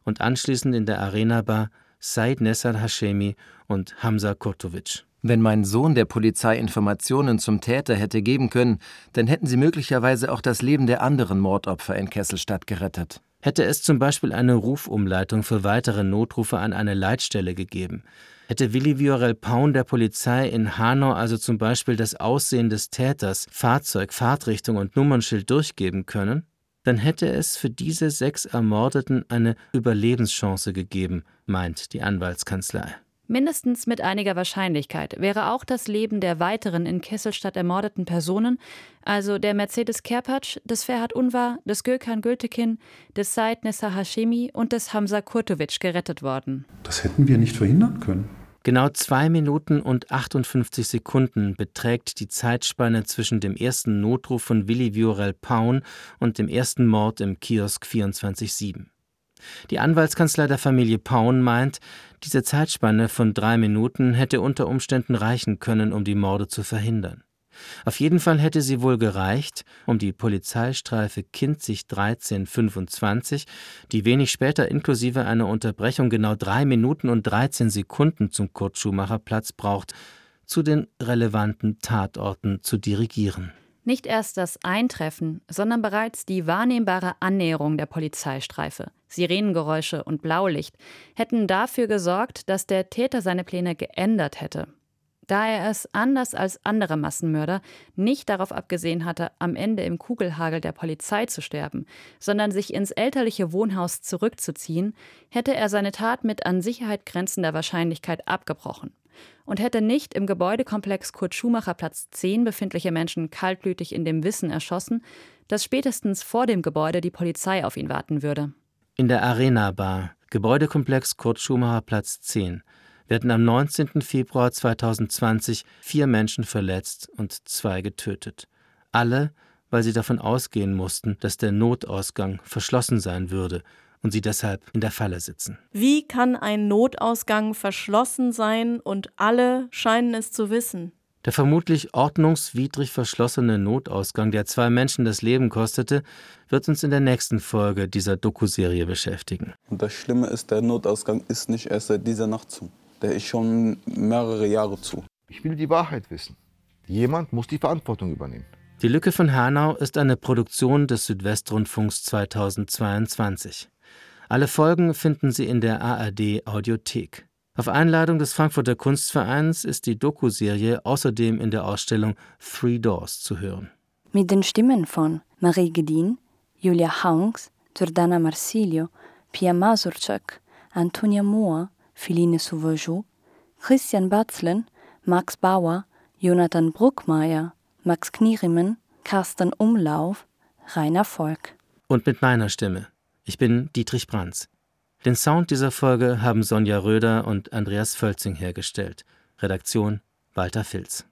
Speaker 2: und anschließend in der Arena-Bar Said Nessar Hashemi und Hamza Kurtovic.
Speaker 1: Wenn mein Sohn der Polizei Informationen zum Täter hätte geben können, dann hätten sie möglicherweise auch das Leben der anderen Mordopfer in Kesselstadt gerettet.
Speaker 2: Hätte es zum Beispiel eine Rufumleitung für weitere Notrufe an eine Leitstelle gegeben, hätte Willi Viorel Paun der Polizei in Hanau also zum Beispiel das Aussehen des Täters, Fahrzeug, Fahrtrichtung und Nummernschild durchgeben können, dann hätte es für diese sechs Ermordeten eine Überlebenschance gegeben, meint die Anwaltskanzlei.
Speaker 13: Mindestens mit einiger Wahrscheinlichkeit wäre auch das Leben der weiteren in Kesselstadt ermordeten Personen, also der Mercedes Kerpatsch, des Ferhat Unvar, des Gökhan Gültekin, des Said Nessa Hashemi und des Hamza Kurtovic gerettet worden.
Speaker 23: Das hätten wir nicht verhindern können.
Speaker 2: Genau zwei Minuten und 58 Sekunden beträgt die Zeitspanne zwischen dem ersten Notruf von Willi Viorel Paun und dem ersten Mord im Kiosk 24-7. Die Anwaltskanzlei der Familie Paun meint, diese Zeitspanne von drei Minuten hätte unter Umständen reichen können, um die Morde zu verhindern. Auf jeden Fall hätte sie wohl gereicht, um die Polizeistreife Kinzig 1325, die wenig später inklusive einer Unterbrechung genau drei Minuten und 13 Sekunden zum Kurt-Schumacher-Platz braucht, zu den relevanten Tatorten zu dirigieren.
Speaker 13: Nicht erst das Eintreffen, sondern bereits die wahrnehmbare Annäherung der Polizeistreife, Sirenengeräusche und Blaulicht hätten dafür gesorgt, dass der Täter seine Pläne geändert hätte. Da er es anders als andere Massenmörder nicht darauf abgesehen hatte, am Ende im Kugelhagel der Polizei zu sterben, sondern sich ins elterliche Wohnhaus zurückzuziehen, hätte er seine Tat mit an Sicherheit grenzender Wahrscheinlichkeit abgebrochen und hätte nicht im Gebäudekomplex Kurt Schumacher Platz 10 befindliche Menschen kaltblütig in dem Wissen erschossen, dass spätestens vor dem Gebäude die Polizei auf ihn warten würde.
Speaker 2: In der Arena Bar, Gebäudekomplex Kurt Schumacher Platz 10, werden am 19. Februar 2020 vier Menschen verletzt und zwei getötet. Alle, weil sie davon ausgehen mussten, dass der Notausgang verschlossen sein würde und sie deshalb in der Falle sitzen.
Speaker 15: Wie kann ein Notausgang verschlossen sein und alle scheinen es zu wissen?
Speaker 2: Der vermutlich ordnungswidrig verschlossene Notausgang, der zwei Menschen das Leben kostete, wird uns in der nächsten Folge dieser Dokuserie beschäftigen.
Speaker 4: Und das Schlimme ist, der Notausgang ist nicht erst seit dieser Nacht zu. Der ist schon mehrere Jahre zu.
Speaker 3: Ich will die Wahrheit wissen. Jemand muss die Verantwortung übernehmen.
Speaker 2: Die Lücke von Hanau ist eine Produktion des Südwestrundfunks 2022. Alle Folgen finden Sie in der ARD Audiothek. Auf Einladung des Frankfurter Kunstvereins ist die Dokuserie außerdem in der Ausstellung Three Doors zu hören.
Speaker 6: Mit den Stimmen von Marie Gedin, Julia Haunks, Jordana Marsilio, Pia Masurczak, Antonia Mohr, Philine Sauvajou, Christian Batzlen, Max Bauer, Jonathan Bruckmeier, Max Knierimen, Carsten Umlauf, Rainer Volk.
Speaker 2: Und mit meiner Stimme. Ich bin Dietrich Brands. Den Sound dieser Folge haben Sonja Röder und Andreas Völzing hergestellt. Redaktion Walter Filz.